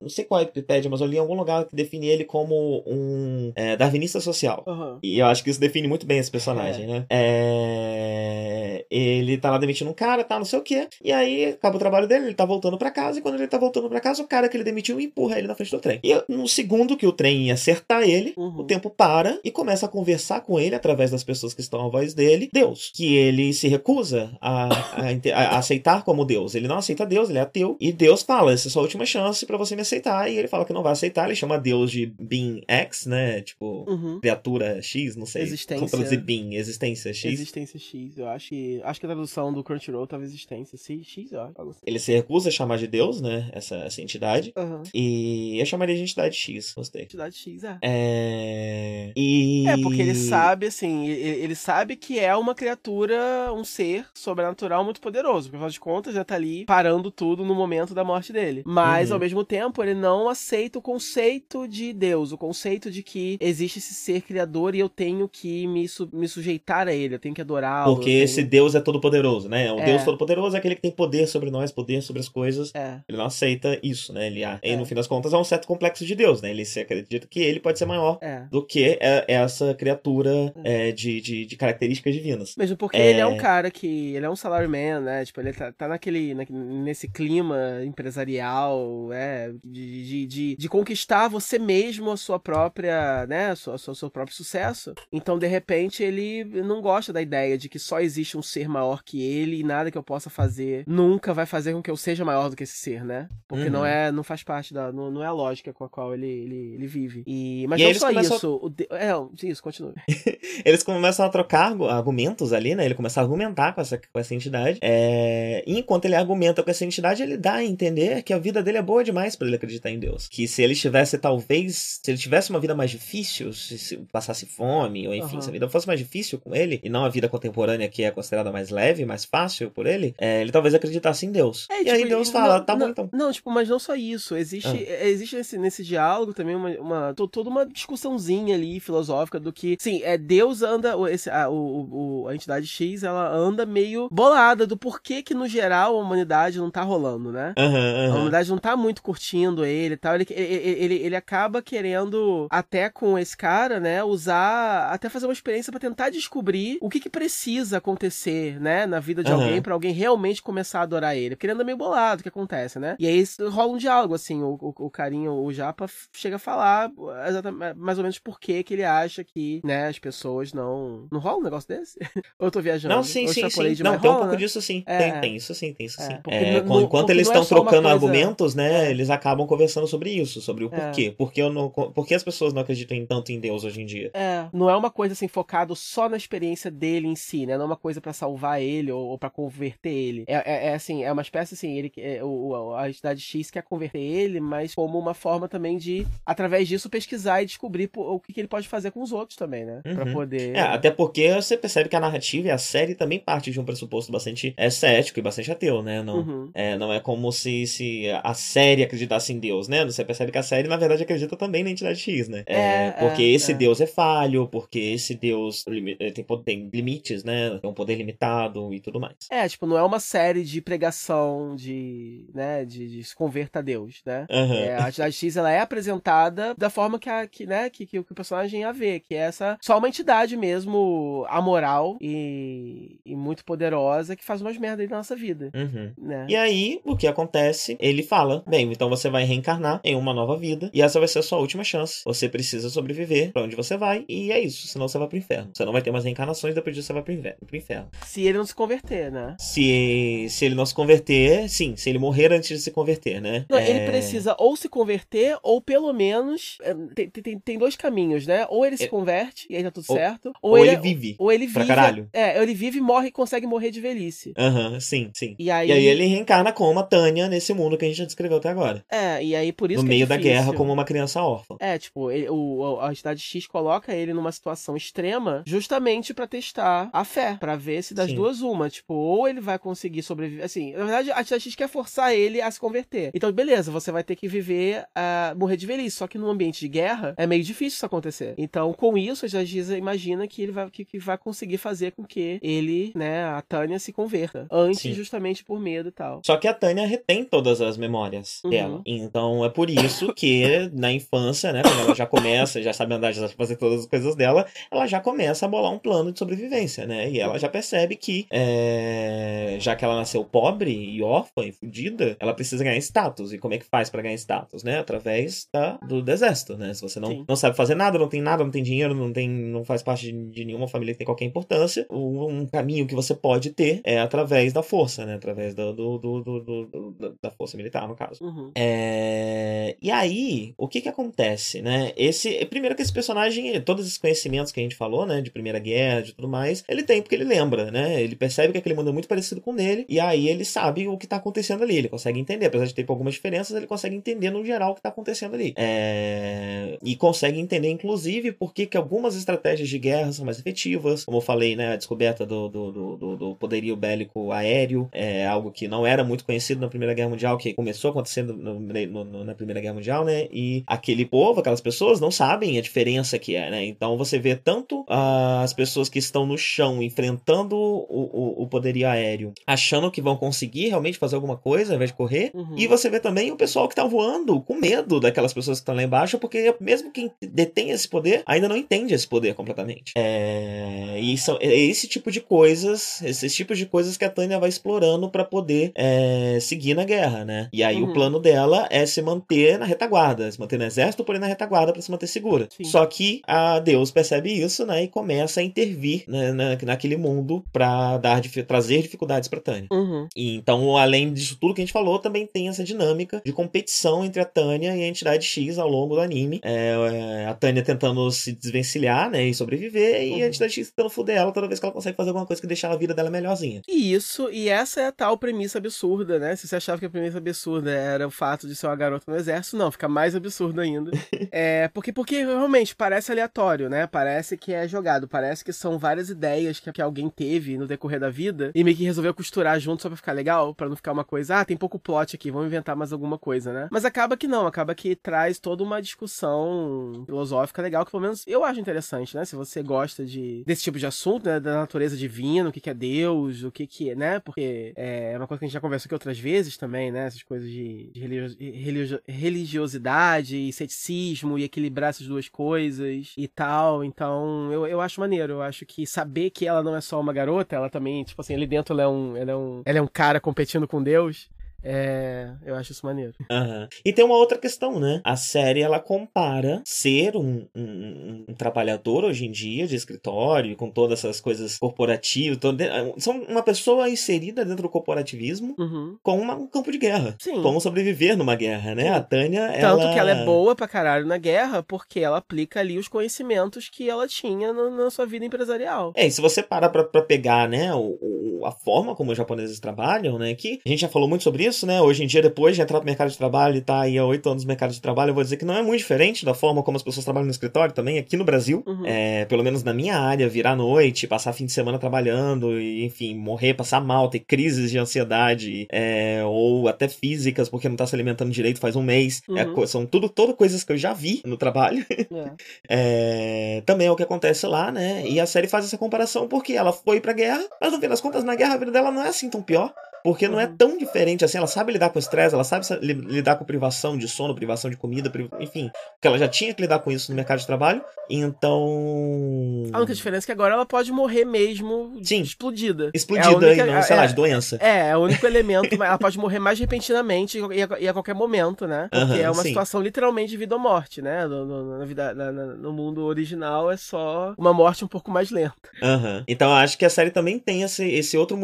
não sei qual é a Wikipédia, mas eu li em algum lugar que define ele como um é, darwinista social. Uhum. E eu acho que isso define muito bem esse personagem, É. né? É... Ele tá lá demitindo um cara, tá, não sei o quê. E aí acaba o trabalho dele, ele tá voltando pra casa. E quando ele tá voltando pra casa, o cara que ele demitiu empurra ele na frente do trem. E no segundo que o trem ia acertar ele, Uhum. o tempo para e começa a conversar com ele através das pessoas que estão à voz dele. Deus. Que ele se recusa a, a a aceitar como Deus. Ele não aceita Deus, ele é ateu. E Deus fala: essa é a sua última chance pra você me aceitar. E ele fala que não vai aceitar. Ele chama Deus de Being X, né? Tipo, Uhum. criatura X, não sei. Existência. Como traduzir Being, existência X. Existência X, eu acho que. Acho que a tradução do Crunchyroll tava existência X, X, eu acho. Ele se recusa a chamar de Deus, né? Essa, essa entidade. Aham. E eu chamaria de entidade X, gostei. Entidade X, é. É. E. É, porque ele sabe, assim, e- e- ele sabe que é uma criatura, um ser sobrenatural muito poderoso. Porque, afinal de contas, já tá ali parando tudo no momento da morte dele. Mas, Uhum. ao mesmo tempo, ele não aceita o conceito de Deus, o conceito de que existe esse ser criador e eu tenho que me, su- me sujeitar a ele, eu tenho que adorá-lo. Porque tenho- esse Deus é todo poderoso, né? O É. Deus todo poderoso é aquele que tem poder sobre nós, poder sobre as coisas. É. Ele não aceita isso, né? Ele, ah, e É. no fim das contas, é um certo complexo de Deus, né? Ele se acredita que ele pode ser maior É. do que é- essa criatura é, de, de, de características divinas. Mesmo porque É. ele é um cara que. Ele é um salaryman, né? Tipo, ele tá, tá naquele, naque- nesse clima empresarial, é, de, de, de, de conquistar você mesmo a sua própria, né? O seu próprio sucesso. Então, de repente, ele não gosta da ideia de que só existe um ser maior que ele e nada que eu possa fazer nunca vai fazer com que eu seja maior do que esse ser, né? Porque Uhum. não é, não faz parte da, não, não é a lógica com a qual ele, ele, ele vive. E, mas E aí não só começam isso, o de- é, isso, continua. Eles começam a trocar argu- argumentos ali, né? Ele começa a argumentar com essa, com essa entidade. É, E enquanto ele argumenta com essa entidade, ele dá a entender que a vida dele é boa demais pra ele acreditar em Deus. Que se ele tivesse, talvez, se ele tivesse uma vida mais difícil, se, se passasse fome, ou enfim, Aham. se a vida fosse mais difícil com ele, e não a vida contemporânea que é considerada mais leve, mais fácil por ele, é, ele talvez acreditasse em Deus. É, e aí tipo, Deus e- fala, não, tá bom não, então. Não, tipo, mas não só isso. Existe, Ah. é, existe nesse, nesse diálogo também uma, uma- to- toda uma discussãozinha ali filosófica do que, sim, é Deus anda, o- esse, a, o, o- a entidade X, ela anda meio bolada do porquê que, no geral, a humanidade não tá rolando, né? Aham, A aham. humanidade não tá muito curtindo ele e tal. Ele, ele, ele, ele acaba querendo, até com esse cara, né, usar, até fazer uma experiência pra tentar descobrir o que que precisa acontecer, né, na vida de Aham. alguém pra alguém realmente começar a adorar ele. Porque ele anda meio bolado, o que acontece, né? E aí rola um diálogo, assim, o, o, o carinho, o Japa chega a falar exatamente, mais ou menos por que que ele acha que, né, as pessoas não... Não rola um negócio desse? Ou eu tô viajando? Não, sim, sim, sim. Não, tem um pouco né? disso sim. É. Tem, tem isso sim, tem isso É, sim. É, no- no- enquanto eles é estão uma trocando coisa- argumentos, né, É. eles acabam conversando sobre isso, sobre o É. porquê. Porque, eu não, porque as pessoas não acreditam tanto em Deus hoje em dia. É, não é uma coisa assim focado só na experiência dele em si, né? Não é uma coisa pra salvar ele ou, ou para converter ele. É, é- é assim, é uma espécie assim, ele é, o- a entidade X quer converter ele, mas como uma forma também de através disso pesquisar e descobrir o que, que ele pode fazer com os outros também, né? Pra Uhum. poder É, até porque você percebe que a narrativa e a série também parte de um pressuposto bastante é, cético e bastante ateu, né? Não, Uhum. é, não é como se, se a série acreditasse em Deus, né? Você percebe que a série, na verdade, acredita também na entidade X, né? É, porque é, esse é. Deus é falho, porque esse Deus eh, tem, tem limites, né? Tem um poder limitado e tudo mais. É, tipo, não é uma série de pregação de, né, de, de se converta a Deus, né? É, a entidade X ela é apresentada da forma que, a, que, né, que, que o personagem a vê, que é essa só uma entidade mesmo amoral e, e muito poderosa que faz umas merdas na nossa vida, Uhum. né? E aí, o que acontece? Ele fala: Bem, então você vai reencarnar em uma nova vida, e essa vai ser a sua última chance. Você precisa sobreviver pra onde você vai, e é isso, senão você vai pro inferno. Você não vai ter mais reencarnações, depois disso você vai pro inferno. Pro inferno. Se ele não se converter, né? Se, se ele não se converter, sim, se ele morrer antes de se converter, né? Não, É, Ele precisa ou se converter, ou pelo menos. é, Tem, tem, tem dois caminhos, né? Ou ele se É- converte, e aí tá tudo ou- certo. Ou, Ou ele, ele vive. Ou ele pra vive. caralho. É, ele vive morre e consegue morrer de velhice. Aham, sim, sim. E aí, E aí ele reencarna como a Tânia nesse mundo que a gente já descreveu até agora. É, e aí por isso no que é meio da guerra, como uma criança órfã. É, tipo, ele- o, a entidade X coloca ele numa situação extrema justamente pra testar a fé, pra ver se das Sim. duas, uma. Tipo, ou ele vai conseguir sobreviver. Assim, na verdade, a Tia X quer forçar ele a se converter. Então, beleza, você vai ter que viver, a morrer de velhice. Só que num ambiente de guerra, é meio difícil isso acontecer. Então, com isso, a X imagina que ele vai, que, que vai conseguir fazer com que ele, né, a Tânia se converta. Antes, Sim. justamente por medo e tal. Só que a Tânia retém todas as memórias Uhum. dela. Então é por isso que na infância, né, quando ela já começa, já sabe andar, já sabe fazer todas as coisas dela, ela já começa a bolar um plano de sobrevivência, né? E ela já percebe que, é, já que ela nasceu pobre e órfã e fudida, ela precisa ganhar status. E como é que faz pra ganhar status, né? Através da, do, do exército, né? Se você não, Sim. não sabe fazer nada, não tem nada, não tem dinheiro, não tem, não faz parte de, de nenhuma família que tem qualquer importância, o- um caminho que você pode ter é através da força, né? Através do, do, do, da força militar, no caso. Uhum. É, E aí, o que que acontece, né? Esse, primeiro que esse personagem, todos esses conhecimentos que a gente falou, né, de Primeira Guerra, de tudo mais, ele tem porque ele lembra, né? Ele percebe que aquele mundo é muito parecido com o dele e aí ele sabe o que tá acontecendo ali, ele consegue entender, apesar de ter algumas diferenças, ele consegue entender no geral o que tá acontecendo ali. É, E consegue entender, inclusive, por que que algumas estratégias de guerra são mais efetivas, como eu falei, né, a descoberta do, do, do, do- poderio bélico aéreo, é algo que não era muito conhecido na Primeira Guerra Mundial, que começou acontecendo no- no- na Primeira Guerra Mundial, né? E aquele povo, aquelas pessoas não sabem a diferença que é, né? Então você vê tanto ah, as pessoas que estão no chão enfrentando o, o, o poderio aéreo, achando que vão conseguir realmente fazer alguma coisa ao invés de correr, Uhum. e você vê também o pessoal que tá voando com medo daquelas pessoas que estão lá embaixo, porque mesmo quem detém esse poder ainda não entende esse poder completamente. É, e são, é esse tipo de coisas, esses tipos de coisas que a Tânia vai explorando pra poder é, seguir na guerra, né? E aí Uhum. o plano dela é se manter na retaguarda, se manter no exército, porém na retaguarda pra se manter segura. Sim. Só que a Deus percebe isso, né? E começa a intervir né, na, naquele mundo pra dar, trazer dificuldades pra Tânia. Uhum. E então, além disso tudo que a gente falou, também tem essa dinâmica de competição entre a Tânia e a entidade X ao longo do anime. É, é, a Tânia tentando se desvencilhar, né, e sobreviver, e a Uhum. entidade X tentando fuder ela toda vez que ela consegue fazer alguma coisa que deixar a vida dela melhorzinha. E isso, e essa é a tal premissa absurda, né? Se você achava que a premissa absurda era o fato de ser uma garota no exército, não, fica mais absurdo ainda. é, porque, porque realmente parece aleatório, né? Parece que é jogado, parece que são várias ideias que, que alguém teve no decorrer da vida e meio que resolveu costurar junto só pra ficar legal, pra não ficar uma coisa, ah, tem pouco plot aqui, vamos inventar mais alguma coisa, né? Mas acaba que não, acaba que traz toda uma discussão filosófica legal, que pelo menos eu acho interessante, né? Se você gosta de, desse tipo de assunto, né? Da natureza divina, o que, que é Deus, o que, que é, né? Porque é uma coisa que a gente já conversou aqui outras vezes também, né? Essas coisas de, de religio- religiosidade e ceticismo e equilibrar essas duas coisas e tal. Então, eu, eu acho maneiro. Eu acho que saber que ela não é só uma garota, ela também, tipo assim, ali dentro ela é um, ela é um, ela é um cara competindo com Deus. É, eu acho isso maneiro. Aham. E tem uma outra questão, né? A série ela compara ser um, um- um trabalhador hoje em dia de escritório, com todas essas coisas corporativas, todo- são uma pessoa inserida dentro do corporativismo Uhum. com uma- um campo de guerra. Sim. Como sobreviver numa guerra, né? Sim. A Tânia, Tanto ela... que ela é boa pra caralho na guerra, porque ela aplica ali os conhecimentos que ela tinha no- na sua vida empresarial. É, e se você parar pra, pra pegar, né, o, o- a forma como os japoneses trabalham, né, que a gente já falou muito sobre isso, né, hoje em dia, depois de entrar no mercado de trabalho e tá aí há oito anos no mercado de trabalho, eu vou dizer que não é muito diferente da forma como as pessoas trabalham no escritório também, aqui no Brasil, Uhum. é, pelo menos na minha área, virar à noite, passar fim de semana trabalhando, e, enfim, morrer, passar mal, ter crises de ansiedade, é, ou até físicas, porque não tá se alimentando direito faz um mês, É Uhum. co- são tudo, todas coisas que eu já vi no trabalho, É. é, também é o que acontece lá, né? E a série faz essa comparação porque ela foi pra guerra, mas no fim das contas, na guerra a vida dela não é assim tão pior. Porque não é Uhum. tão diferente assim, ela sabe lidar com estresse, ela sabe sa- li- lidar com privação de sono, privação de comida, pri- enfim, porque ela já tinha que lidar com isso no mercado de trabalho, então. A única diferença é que agora ela pode morrer mesmo Sim. explodida. Explodida É única- aí, não, sei é- lá, de doença. É, é o único elemento, ela pode morrer mais repentinamente e a, e a qualquer momento, né? Porque Aham, é uma sim. situação literalmente de vida ou morte, né? No, no- na vida, na- na- no mundo original é só uma morte um pouco mais lenta. Aham. Então eu acho que a série também tem esse, esse, outro,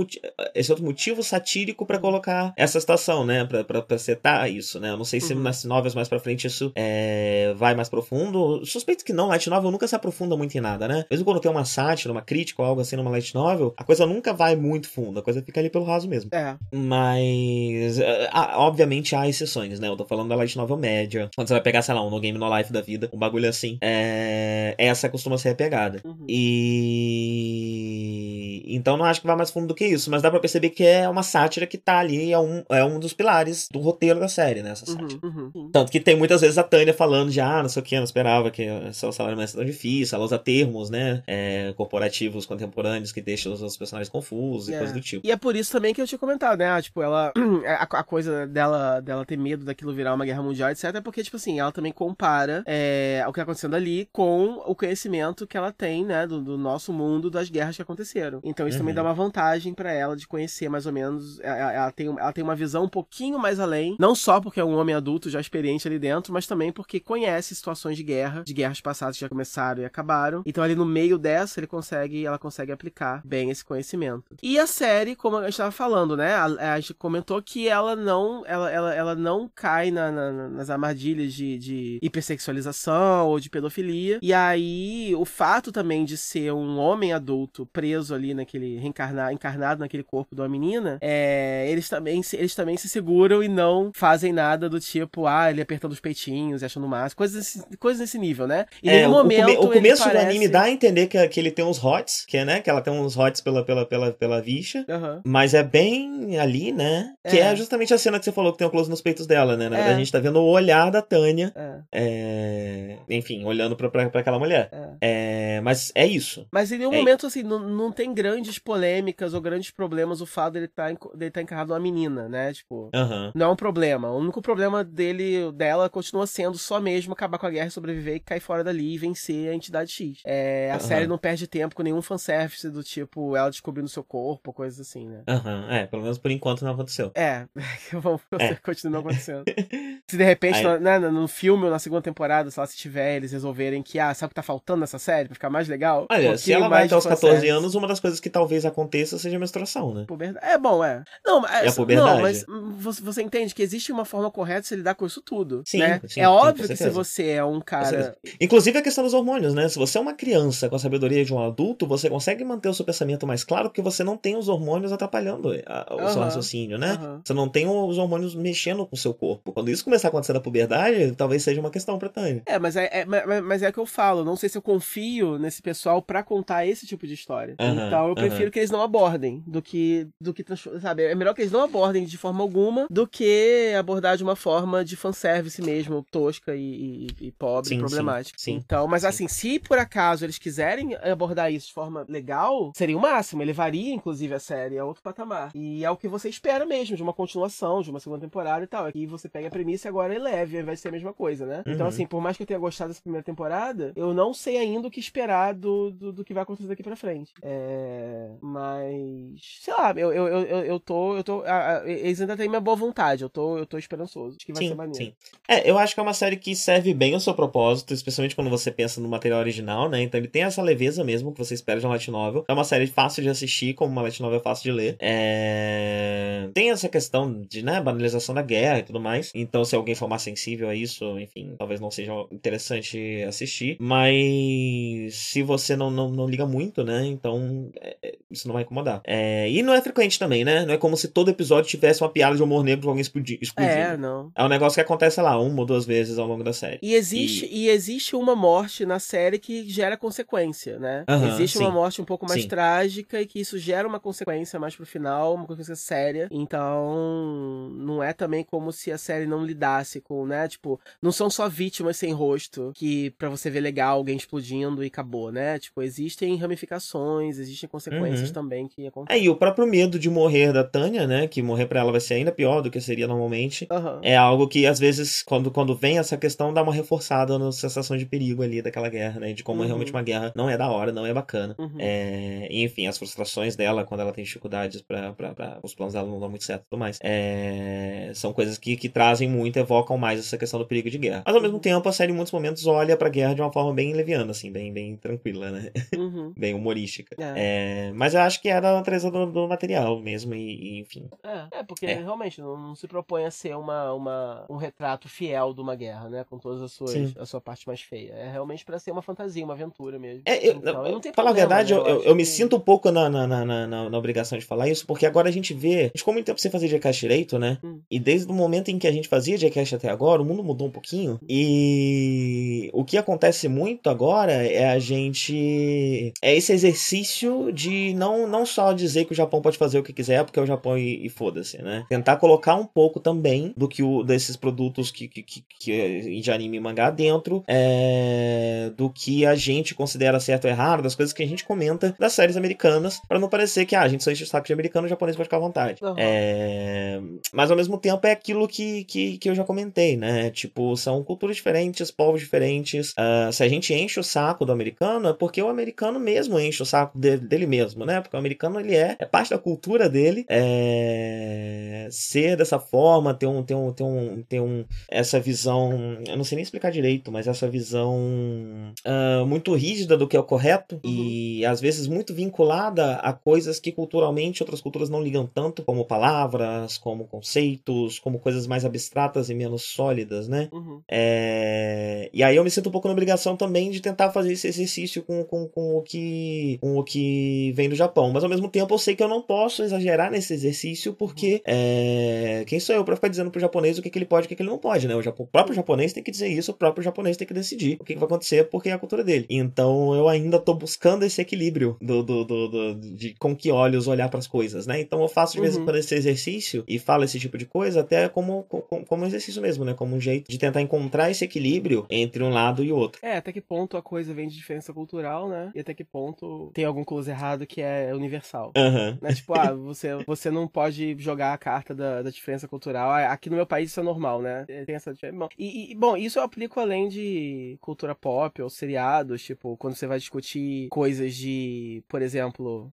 esse outro motivo satírico pra colocar essa situação, né? Pra setar isso, né? Eu não sei se Uhum. nas novels mais pra frente isso é, vai mais profundo. Suspeito que não, Light Novel nunca se aprofunda muito em nada, né? Mesmo quando tem uma sátira, uma crítica ou algo assim numa Light Novel, a coisa nunca vai muito fundo, a coisa fica ali pelo raso mesmo. É. Mas, é, obviamente, há exceções, né? Eu tô falando da Light Novel média. Quando você vai pegar, sei lá, um No Game No Life da vida, um bagulho assim. É... Essa costuma ser a pegada. Uhum. E... Então não acho que vai mais fundo do que isso, mas dá pra perceber que é uma sátira que tá ali, é um, é um dos pilares do roteiro da série, né? Essa sátira. Uhum, uhum. Tanto que tem muitas vezes a Tânia falando de, ah, não sei o que, eu não esperava que o salário ser tão difícil. Ela usa termos, né? É, corporativos contemporâneos que deixam os personagens confusos e É. coisas do tipo. E é por isso também que eu tinha comentado, né? Ah, Tipo, ela. A, a coisa dela, dela ter medo daquilo virar uma guerra mundial, etc. É porque, tipo assim, ela também compara é, o que tá acontecendo ali com o conhecimento que ela tem, né? Do, do nosso mundo, das guerras que aconteceram. Então isso também Uhum. dá uma vantagem pra ela de conhecer mais ou menos. Ela, ela tem, ela tem uma visão um pouquinho mais além. Não só porque é um homem adulto já experiente ali dentro, mas também porque conhece situações de guerra, de guerras passadas que já começaram e acabaram. Então ali no meio dessa, ele consegue, ela consegue aplicar bem esse conhecimento. E a série, como a gente estava falando, né? A, a gente comentou que ela não, ela, ela, ela não cai na- na- nas armadilhas de, de hipersexualização ou de pedofilia. E aí, o fato também de ser um homem adulto preso ali naquele reencarnar, encarnado naquele corpo de uma menina, é, eles também se, eles também se seguram e não fazem nada do tipo, ah, ele apertando os peitinhos e achando massa, coisas nesse, coisas nesse nível, né? E É, momento come- o começo parece... do anime dá a entender que, que ele tem uns hots, que é, né? Que ela tem uns hots pela, pela, pela, pela vicha. Aham. Mas é bem ali, né? Que é. É. justamente a cena que você falou que tem o close nos peitos dela, né? Na É. verdade, a gente tá vendo o olhar da Tânia, É, é, enfim, olhando pra aquela mulher. é. É, mas é isso. Mas em nenhum É. momento, assim, não, não tem grandes polêmicas ou grandes problemas o fato dele estar tá, dele tá encarrado uma menina, né? Tipo, Aham. não é um problema. O único problema dele, dela, continua sendo só mesmo acabar com a guerra, sobreviver e cair fora dali e vencer a entidade X. É, a Aham. série não perde tempo com nenhum fanservice do tipo ela descobrindo seu corpo, coisas assim, né? Aham. É, pelo menos por enquanto não aconteceu. É, vamos É. continua acontecendo. Se de repente, Aí- no, né, no filme ou na segunda temporada, sei lá, se tiver, eles resolverem que, ah, sabe o que tá faltando nessa série pra ficar mais legal? Um Olha, se pouquinho ela vai até os 14 fanservice. anos, uma das coisas que talvez aconteça seja a menstruação, né? Puberdade. É bom, é. Não, mas, É a puberdade. não, mas você, entende que existe uma forma correta de se lidar com isso tudo. Sim, né? sim, é óbvio que se você é um cara. Inclusive a questão dos hormônios, né? Se você é uma criança com a sabedoria de um adulto, você consegue manter o seu pensamento mais claro porque você não tem os hormônios atrapalhando a- o seu Aham, raciocínio, né? aham. Você não tem os hormônios mexendo com o seu corpo. Quando isso começar a acontecer na puberdade, talvez seja uma questão pra Tânia. É, mas é, é- mas, mas é o que eu falo. Não sei se eu confio nesse pessoal pra contar esse tipo de história. Aham, então eu prefiro aham. que eles não abordem do que do que sabe? É melhor que eles não abordem de forma alguma do que abordar de uma forma de fanservice mesmo, tosca e, e- e pobre, Sim, e sim, problemática. sim, então, mas sim. assim, se por acaso eles quiserem abordar isso de forma legal, seria o máximo. Ele varia, inclusive, a série, é outro patamar. E é o que você espera mesmo, de uma continuação, de uma segunda temporada e tal. Aqui você pega a premissa e agora eleve, ao invés de ser a mesma coisa, né? Então, Uhum. assim, por mais que eu tenha gostado dessa primeira temporada, eu não sei ainda o que esperar do, do, do que vai acontecer daqui pra frente. É. Mas. Sei lá, eu, eu, eu, eu- tô. Eu tô a- a- eles ainda têm minha boa vontade. Eu tô, eu tô esperançoso. Acho que vai Sim, ser maneiro. sim. É, eu acho que é uma série que serve bem ao seu propósito, especialmente quando você pensa no material original, né? Então ele tem essa leveza mesmo que você espera de uma light novel. É uma série fácil de assistir, como uma light novel é fácil de ler. É... Tem essa questão de, né, banalização da guerra e tudo mais. Então se alguém for mais sensível a isso, enfim, talvez não seja interessante assistir. Mas se você não, não, não liga muito, né? Então é, é, isso não vai incomodar. É, E não é frequente também, né? Não é como se todo episódio tivesse uma piada de humor negro com alguém explodi- explodindo. É, não. É um negócio que acontece, sei lá, uma ou duas vezes ao longo da série. E existe, e... existe uma morte na série que gera consequência, né? Aham, existe sim. uma morte um pouco mais Sim. trágica e que isso gera uma consequência mais pro final, uma consequência séria. Então, não é também como se a série não lidasse com, né? Tipo, não são só vítimas sem rosto que pra você ver legal alguém explodindo e acabou, né? Tipo, existem ramificações, existem consequências Uhum. também que acontecem. É, e o próprio medo de morrer da Tânia, né? Que morrer pra ela vai ser ainda pior do que seria normalmente. Aham. É algo que, às vezes, quando, quando vem essa questão, dá uma reforçada na sensação de perigo ali daquela guerra, né? De como Uhum. realmente uma guerra não é da hora, não é bacana. Uhum. É, e, enfim, as frustrações dela quando ela tem dificuldades pra- Os planos dela não dão muito certo e tudo mais. É, são coisas que, que trazem muito, evocam mais essa questão do perigo de guerra. Mas, ao mesmo Uhum. tempo, a série, em muitos momentos, olha pra guerra de uma forma bem leviana, assim, bem, bem tranquila, né? Uhum. bem humorística. É. É, mas eu acho que é da natureza do, do material mesmo, e, e, enfim. É, é, porque É. realmente não, não se propõe a ser uma, uma, um retrato fiel de uma guerra, né? Com todas as suas Sim. a sua parte mais feia. É realmente pra ser uma fantasia, uma aventura mesmo. É, eu, Então, e não tem falar a verdade, né? eu, eu, eu me que- sinto um pouco na, na, na, na, na- obrigação de falar isso, porque agora a gente vê. A gente ficou muito tempo sem fazer Jackass direito, né? Hum. E desde o momento em que a gente fazia Jackass até agora, o mundo mudou um pouquinho. E o que acontece muito agora é a gente. É esse exercício de não, não só dizer que o Japão pode fazer o que quiser, porque é o Japão e, e foda-se, né? Tentar colocar um pouco também do que o, desses produtos que, que, que, que de anime e mangá dentro é, do que a gente considera certo ou errado, das coisas que a gente comenta das séries americanas, para não parecer que ah, a gente só enche o saco de americano, o japonês pode ficar à vontade. Uhum. É, mas ao mesmo tempo é aquilo que, que, que eu já comentei, né? Tipo, são culturas diferentes, povos diferentes. Uh, se a gente enche o saco do americano, é porque o americano mesmo enche o saco de, dele mesmo, né? Porque o americano ele é, é parte da cultura dele é, ser dessa forma, ter um, ter um, ter um, ter um essa visão, eu não sei nem explicar direito, mas essa visão uh, muito rígida do que é o correto uhum. e às vezes muito vinculada a coisas que culturalmente outras culturas não ligam tanto, como palavras, como conceitos, como coisas mais abstratas e menos sólidas, né? Uhum. É... E aí eu me sinto um pouco na obrigação também de tentar fazer esse exercício com, com, com, o que, com o que vem do Japão. Mas ao mesmo tempo eu sei que eu não posso exagerar nesse exercício porque é... quem sou eu para ficar dizendo pro japonês o que, que ele pode e o que, que ele não pode, né? O, Japão, o próprio japonês tem que dizer isso, o próprio japonês tem que decidir o que, que vai acontecer porque é a cultura dele. Então eu ainda tô buscando esse equilíbrio do, do, do, do de com que olhos olhar para as coisas, né? Então eu faço de vez em quando esse exercício e falo esse tipo de coisa até como, como, como exercício mesmo, né? Como um jeito de tentar encontrar esse equilíbrio entre um lado e o outro. É, até que ponto a coisa vem de diferença cultural, né? E até que ponto tem algum coisa errado que é universal. Uhum. Né? Tipo, ah, você, você não pode jogar a carta da, da diferença cultural. Ah, aqui no meu país isso é normal, né? Tem essa diferença. E, e, bom, isso eu aplico além de cultura pop ou seriados, tipo, quando você vai discutir coisas de, por exemplo,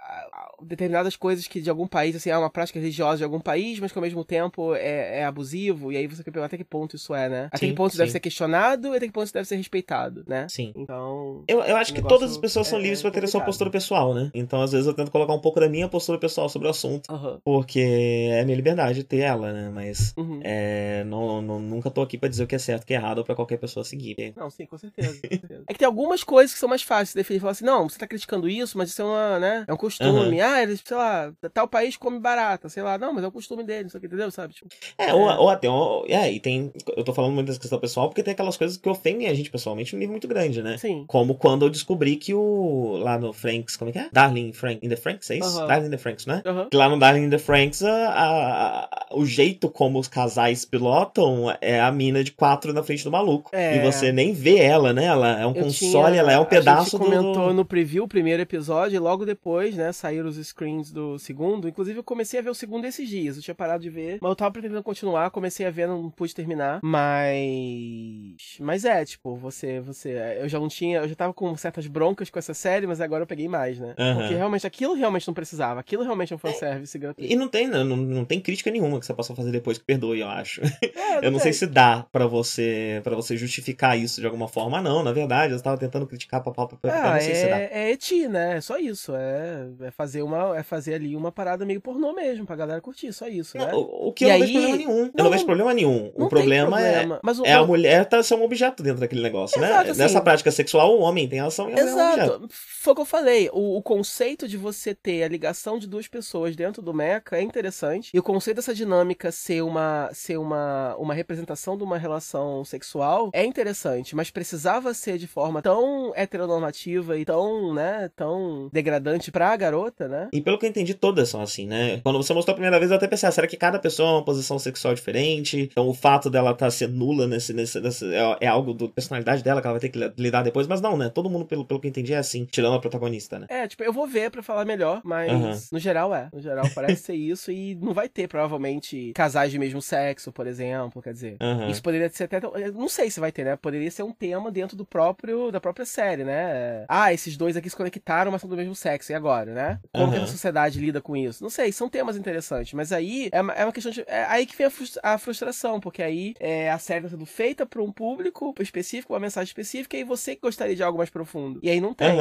determinadas coisas que de algum país, assim, é uma prática religiosa de algum país, mas que ao mesmo tempo é, é abusivo, e aí você quer perguntar até que ponto isso é, né? Até sim, que ponto isso deve ser questionado e até que ponto isso deve ser respeitado, né? Sim. Então. Eu, eu acho que todas as pessoas são é, livres para ter a sua postura pessoal, né? Então, às vezes, eu tento colocar um pouco da minha postura pessoal sobre o assunto, uhum. porque é minha liberdade ter ela, né? Mas uhum. é, não, não, nunca tô aqui para dizer o que é certo, o que é errado, ou pra qualquer pessoa seguir. Não, sim, com certeza. Com certeza. é que tem algumas coisas que são mais fáceis de definir. Falar assim, não, você tá criticando isso, mas isso é uma, né? É um costume. Uhum. Ah, eles, sei lá, tal país come barata, sei lá. Não, mas é o costume deles, entendeu? Sabe? Tipo, é, é, Ou, ou até. Ou, é, e tem. Eu tô falando muito dessa questão pessoal porque tem aquelas coisas que ofendem a gente pessoalmente um nível muito grande, né? Sim. Como quando eu descobri que o. Lá no Franks, como é que é? Darling Frank, in the Franks, é isso? Uhum. Darling in the Franks, né? Uhum. Lá no Darling in the Franks, a, a, a, o jeito como os casais pilotam é a mina de quatro na frente do maluco. É. E você nem vê ela, né? Ela é um eu console, tinha, ela é um pedaço a gente comentou do... no preview o primeiro episódio e logo depois, né, saíram os screens do segundo. Inclusive, eu comecei a ver o segundo esses dias. Eu tinha parado de ver, mas eu tava pretendendo continuar, comecei a ver, não pude terminar. Mas. Mas é, tipo, você. você Eu já não tinha. Eu já tava com certas broncas com essa série, mas agora eu peguei mais, né? Uhum. Porque realmente aquilo realmente não precisava. Aquilo realmente é um fanservice é, gratuito. E não tem, não, não tem crítica nenhuma que você possa fazer depois que perdoe, eu acho. É, eu não sei se dá para você para você justificar isso de alguma forma, não. Na verdade, eu estava tentando criticar papapá, ah, não sei é, se dá. É eti, né? É só isso. É, é, fazer uma, é fazer ali uma parada meio pornô mesmo, pra galera curtir, só isso, né? O, o que e eu aí... não vejo problema nenhum. Não, eu não vejo problema nenhum. O problema, problema, é, Mas o, é a mulher tá ser um objeto dentro daquele negócio, né? Exato, né? Assim, Nessa prática sexual, o homem tem ação e a mulher é um objeto. Foi o que eu falei. O, o conceito de você ter a ligação de duas pessoas dentro do mecha é interessante. E o conceito dessa dinâmica ser uma, ser uma, uma representação de uma relação sexual é interessante, mas precisava ser de forma tão heteronormativa e tão, né, tão degradante pra garota, né? E pelo que eu entendi, todas são assim, né? Quando você mostrou a primeira vez, eu até pensei, ah, será que cada pessoa é uma posição sexual diferente? Então o fato dela estar tá ser nula nesse, nesse, nesse é, é, algo da personalidade dela que ela vai ter que lidar depois, mas não, né? Todo mundo, pelo, pelo que eu entendi, é assim, tirando a protagonista, né? É, tipo, eu vou ver pra falar melhor, mas uhum. no geral é. No geral parece ser isso e não vai ter, provavelmente, casais de mesmo sexo, por exemplo, quer dizer. Uhum. Isso poderia ser até. Não sei se vai ter, né? Poderia ser um tema dentro do próprio da própria série, né? Ah, esses dois aqui se conectaram, mas são do mesmo sexo, e agora, né? Como uhum. que a sociedade lida com isso? Não sei, são temas interessantes, mas aí é uma, é uma questão de. É aí que vem a, frustração, porque aí é, a série tá sendo feita para um público específico, uma mensagem específica, e você gostaria de algo mais profundo. E aí não tem.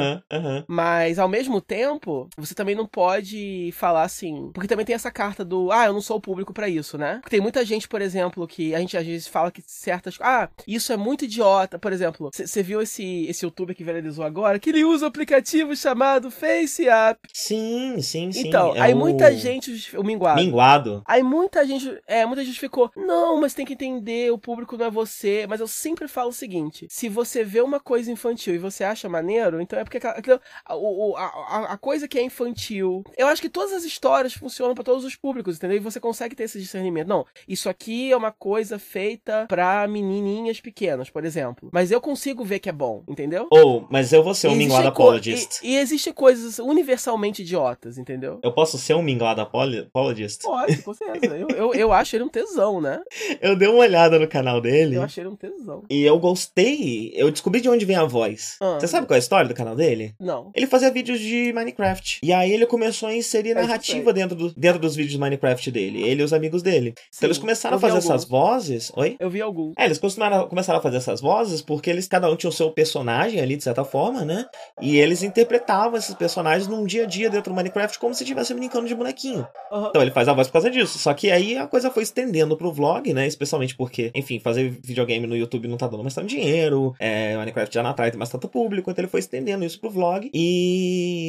Mas ao mesmo tempo, você também não pode falar assim. Porque também tem essa carta do, ah, eu não sou o público para isso, né? Porque tem muita gente, por exemplo, que a gente às vezes fala que certas. Ah, isso é muito idiota. Por exemplo, você viu esse, esse youtuber que viralizou agora? Que ele usa um aplicativo chamado FaceApp. Sim Sim, sim. Então, é aí o... muita gente. O minguado. Minguado. Aí muita gente. É, muita gente ficou. Não, mas tem que entender, o público não é você. Mas eu sempre falo o seguinte: se você vê uma coisa infantil e você acha maneiro, então é porque aquilo, a, a, a, coisa que é infantil. Eu acho que todas as histórias funcionam para todos os públicos, entendeu? E você consegue ter esse discernimento. Não, isso aqui é uma coisa feita pra menininhas pequenas, por exemplo. Mas eu consigo ver que é bom, entendeu? Ou, oh, mas eu vou ser um minguado apologist. E, e existem coisas universalmente idiotas, entendeu? Eu posso ser um minguado apologist? Pode, com certeza. eu, eu, eu acho ele um tesão, né? Eu dei uma olhada no canal dele. Eu achei ele um tesão. E eu gostei. Eu descobri de onde vem a voz. Ah. Você sabe qual é a história do canal dele? Não. Ele fazia vídeos de Minecraft. E aí ele começou a inserir narrativa dentro, do, dentro dos vídeos de Minecraft dele. Ele e os amigos dele. Sim, então eles começaram a fazer essas vozes. Oi? Eu vi algum. É, eles começaram, começaram a fazer essas vozes porque eles, cada um tinha o seu personagem ali, de certa forma, né? E eles interpretavam esses personagens num dia a dia dentro do Minecraft como se estivessem brincando de bonequinho. Uhum. Então ele faz a voz por causa disso. Só que aí a coisa foi estendendo pro vlog, né? Especialmente porque, enfim, fazer videogame no YouTube não tá dando mais tanto dinheiro. É, Minecraft já não atrai mais tanto público. Então ele foi estendendo isso pro vlog. E.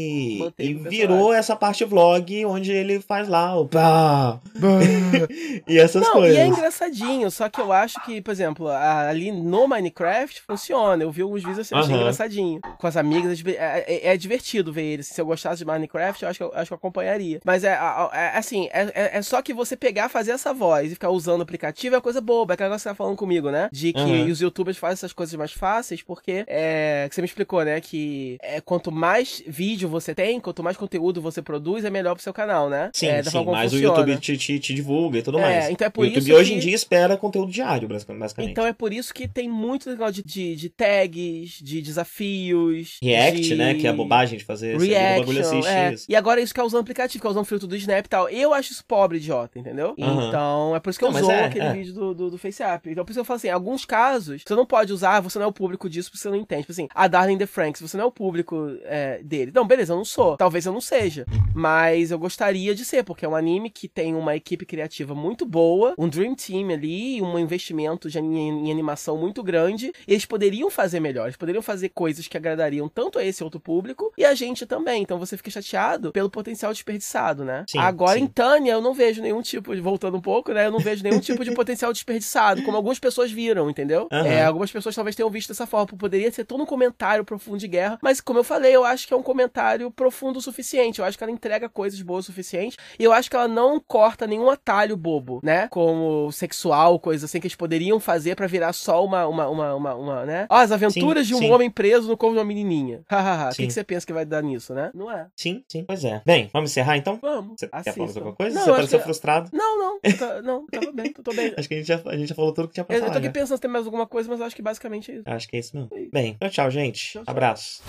e virou essa parte vlog onde ele faz lá o. Bah, e essas não, coisas. E é engraçadinho, só que eu acho que, por exemplo, ali no Minecraft funciona. Eu vi alguns vídeos assim, achei uhum. engraçadinho. Com as amigas, é, é, é, divertido ver eles. Se eu gostasse de Minecraft, eu acho que eu, acho que eu acompanharia. Mas é, é assim, é, é, é, só que você pegar, fazer essa voz e ficar usando o aplicativo é coisa boba. É aquela coisa que você tá falando comigo, né? De que uhum. os youtubers fazem essas coisas mais fáceis porque é. Que você me explicou, né? Que é, quanto mais vídeo você tem, quanto mais conteúdo você produz, é melhor pro seu canal, né? Sim, é, sim mais funciona. o YouTube te, te, te, divulga e tudo mais. Então é por o YouTube isso hoje que... em dia espera conteúdo diário, basicamente. Então é por isso que tem muito legal de, de, de tags, de desafios. React, de... né? Que é a bobagem de fazer. Reaction, é. E agora isso que é aplicativo, que é filtro do Snap e tal. Eu acho isso pobre, idiota, entendeu? Uhum. Então é por isso que eu uso é, aquele é. vídeo do, do, do FaceApp. Então por isso que eu falo assim, alguns casos, você não pode usar, você não é o público disso, porque você não entende. Tipo assim, a Darling The Franks, você não é o público é, dele. Não, beleza, eu não sou. Talvez eu não seja. Mas eu gostaria de ser, porque é um anime que tem uma equipe criativa muito boa, um Dream Team ali, um investimento de, em, em animação muito grande. E eles poderiam fazer melhor, eles poderiam fazer coisas que agradariam tanto a esse outro público e a gente também. Então você fica chateado pelo potencial desperdiçado, né? Sim, Agora sim. em Tânia eu não vejo nenhum tipo, voltando um pouco, né? Eu não vejo nenhum tipo de potencial desperdiçado, como algumas pessoas viram, entendeu? Uhum. É, algumas pessoas talvez tenham visto dessa forma. Poderia ser todo um comentário profundo de guerra, mas como eu falei, eu acho que é um comentário profundo o suficiente. Eu acho que ela entrega coisas boas o suficiente e eu acho que ela não corta nenhum atalho bobo, né? Como sexual, coisas assim que eles poderiam fazer para virar só uma, uma, uma, uma, uma né? Ó, as aventuras sim, de um sim. homem preso no corpo de uma menininha. Hahaha. o que, que, você pensa que vai dar nisso, né? Não é. Sim, sim, pois é. Bem, vamos encerrar então? Vamos. Você quer falar alguma coisa? Não, você pareceu que... frustrado? Não, não. Tá, não, tava bem, tô bem. acho que a gente, já, a gente já falou tudo que tinha pra eu, falar. Eu tô aqui já. pensando se tem mais alguma coisa, mas acho que basicamente é isso. Acho que é isso mesmo. É. Bem, então tchau, gente. Tchau, tchau. Abraço.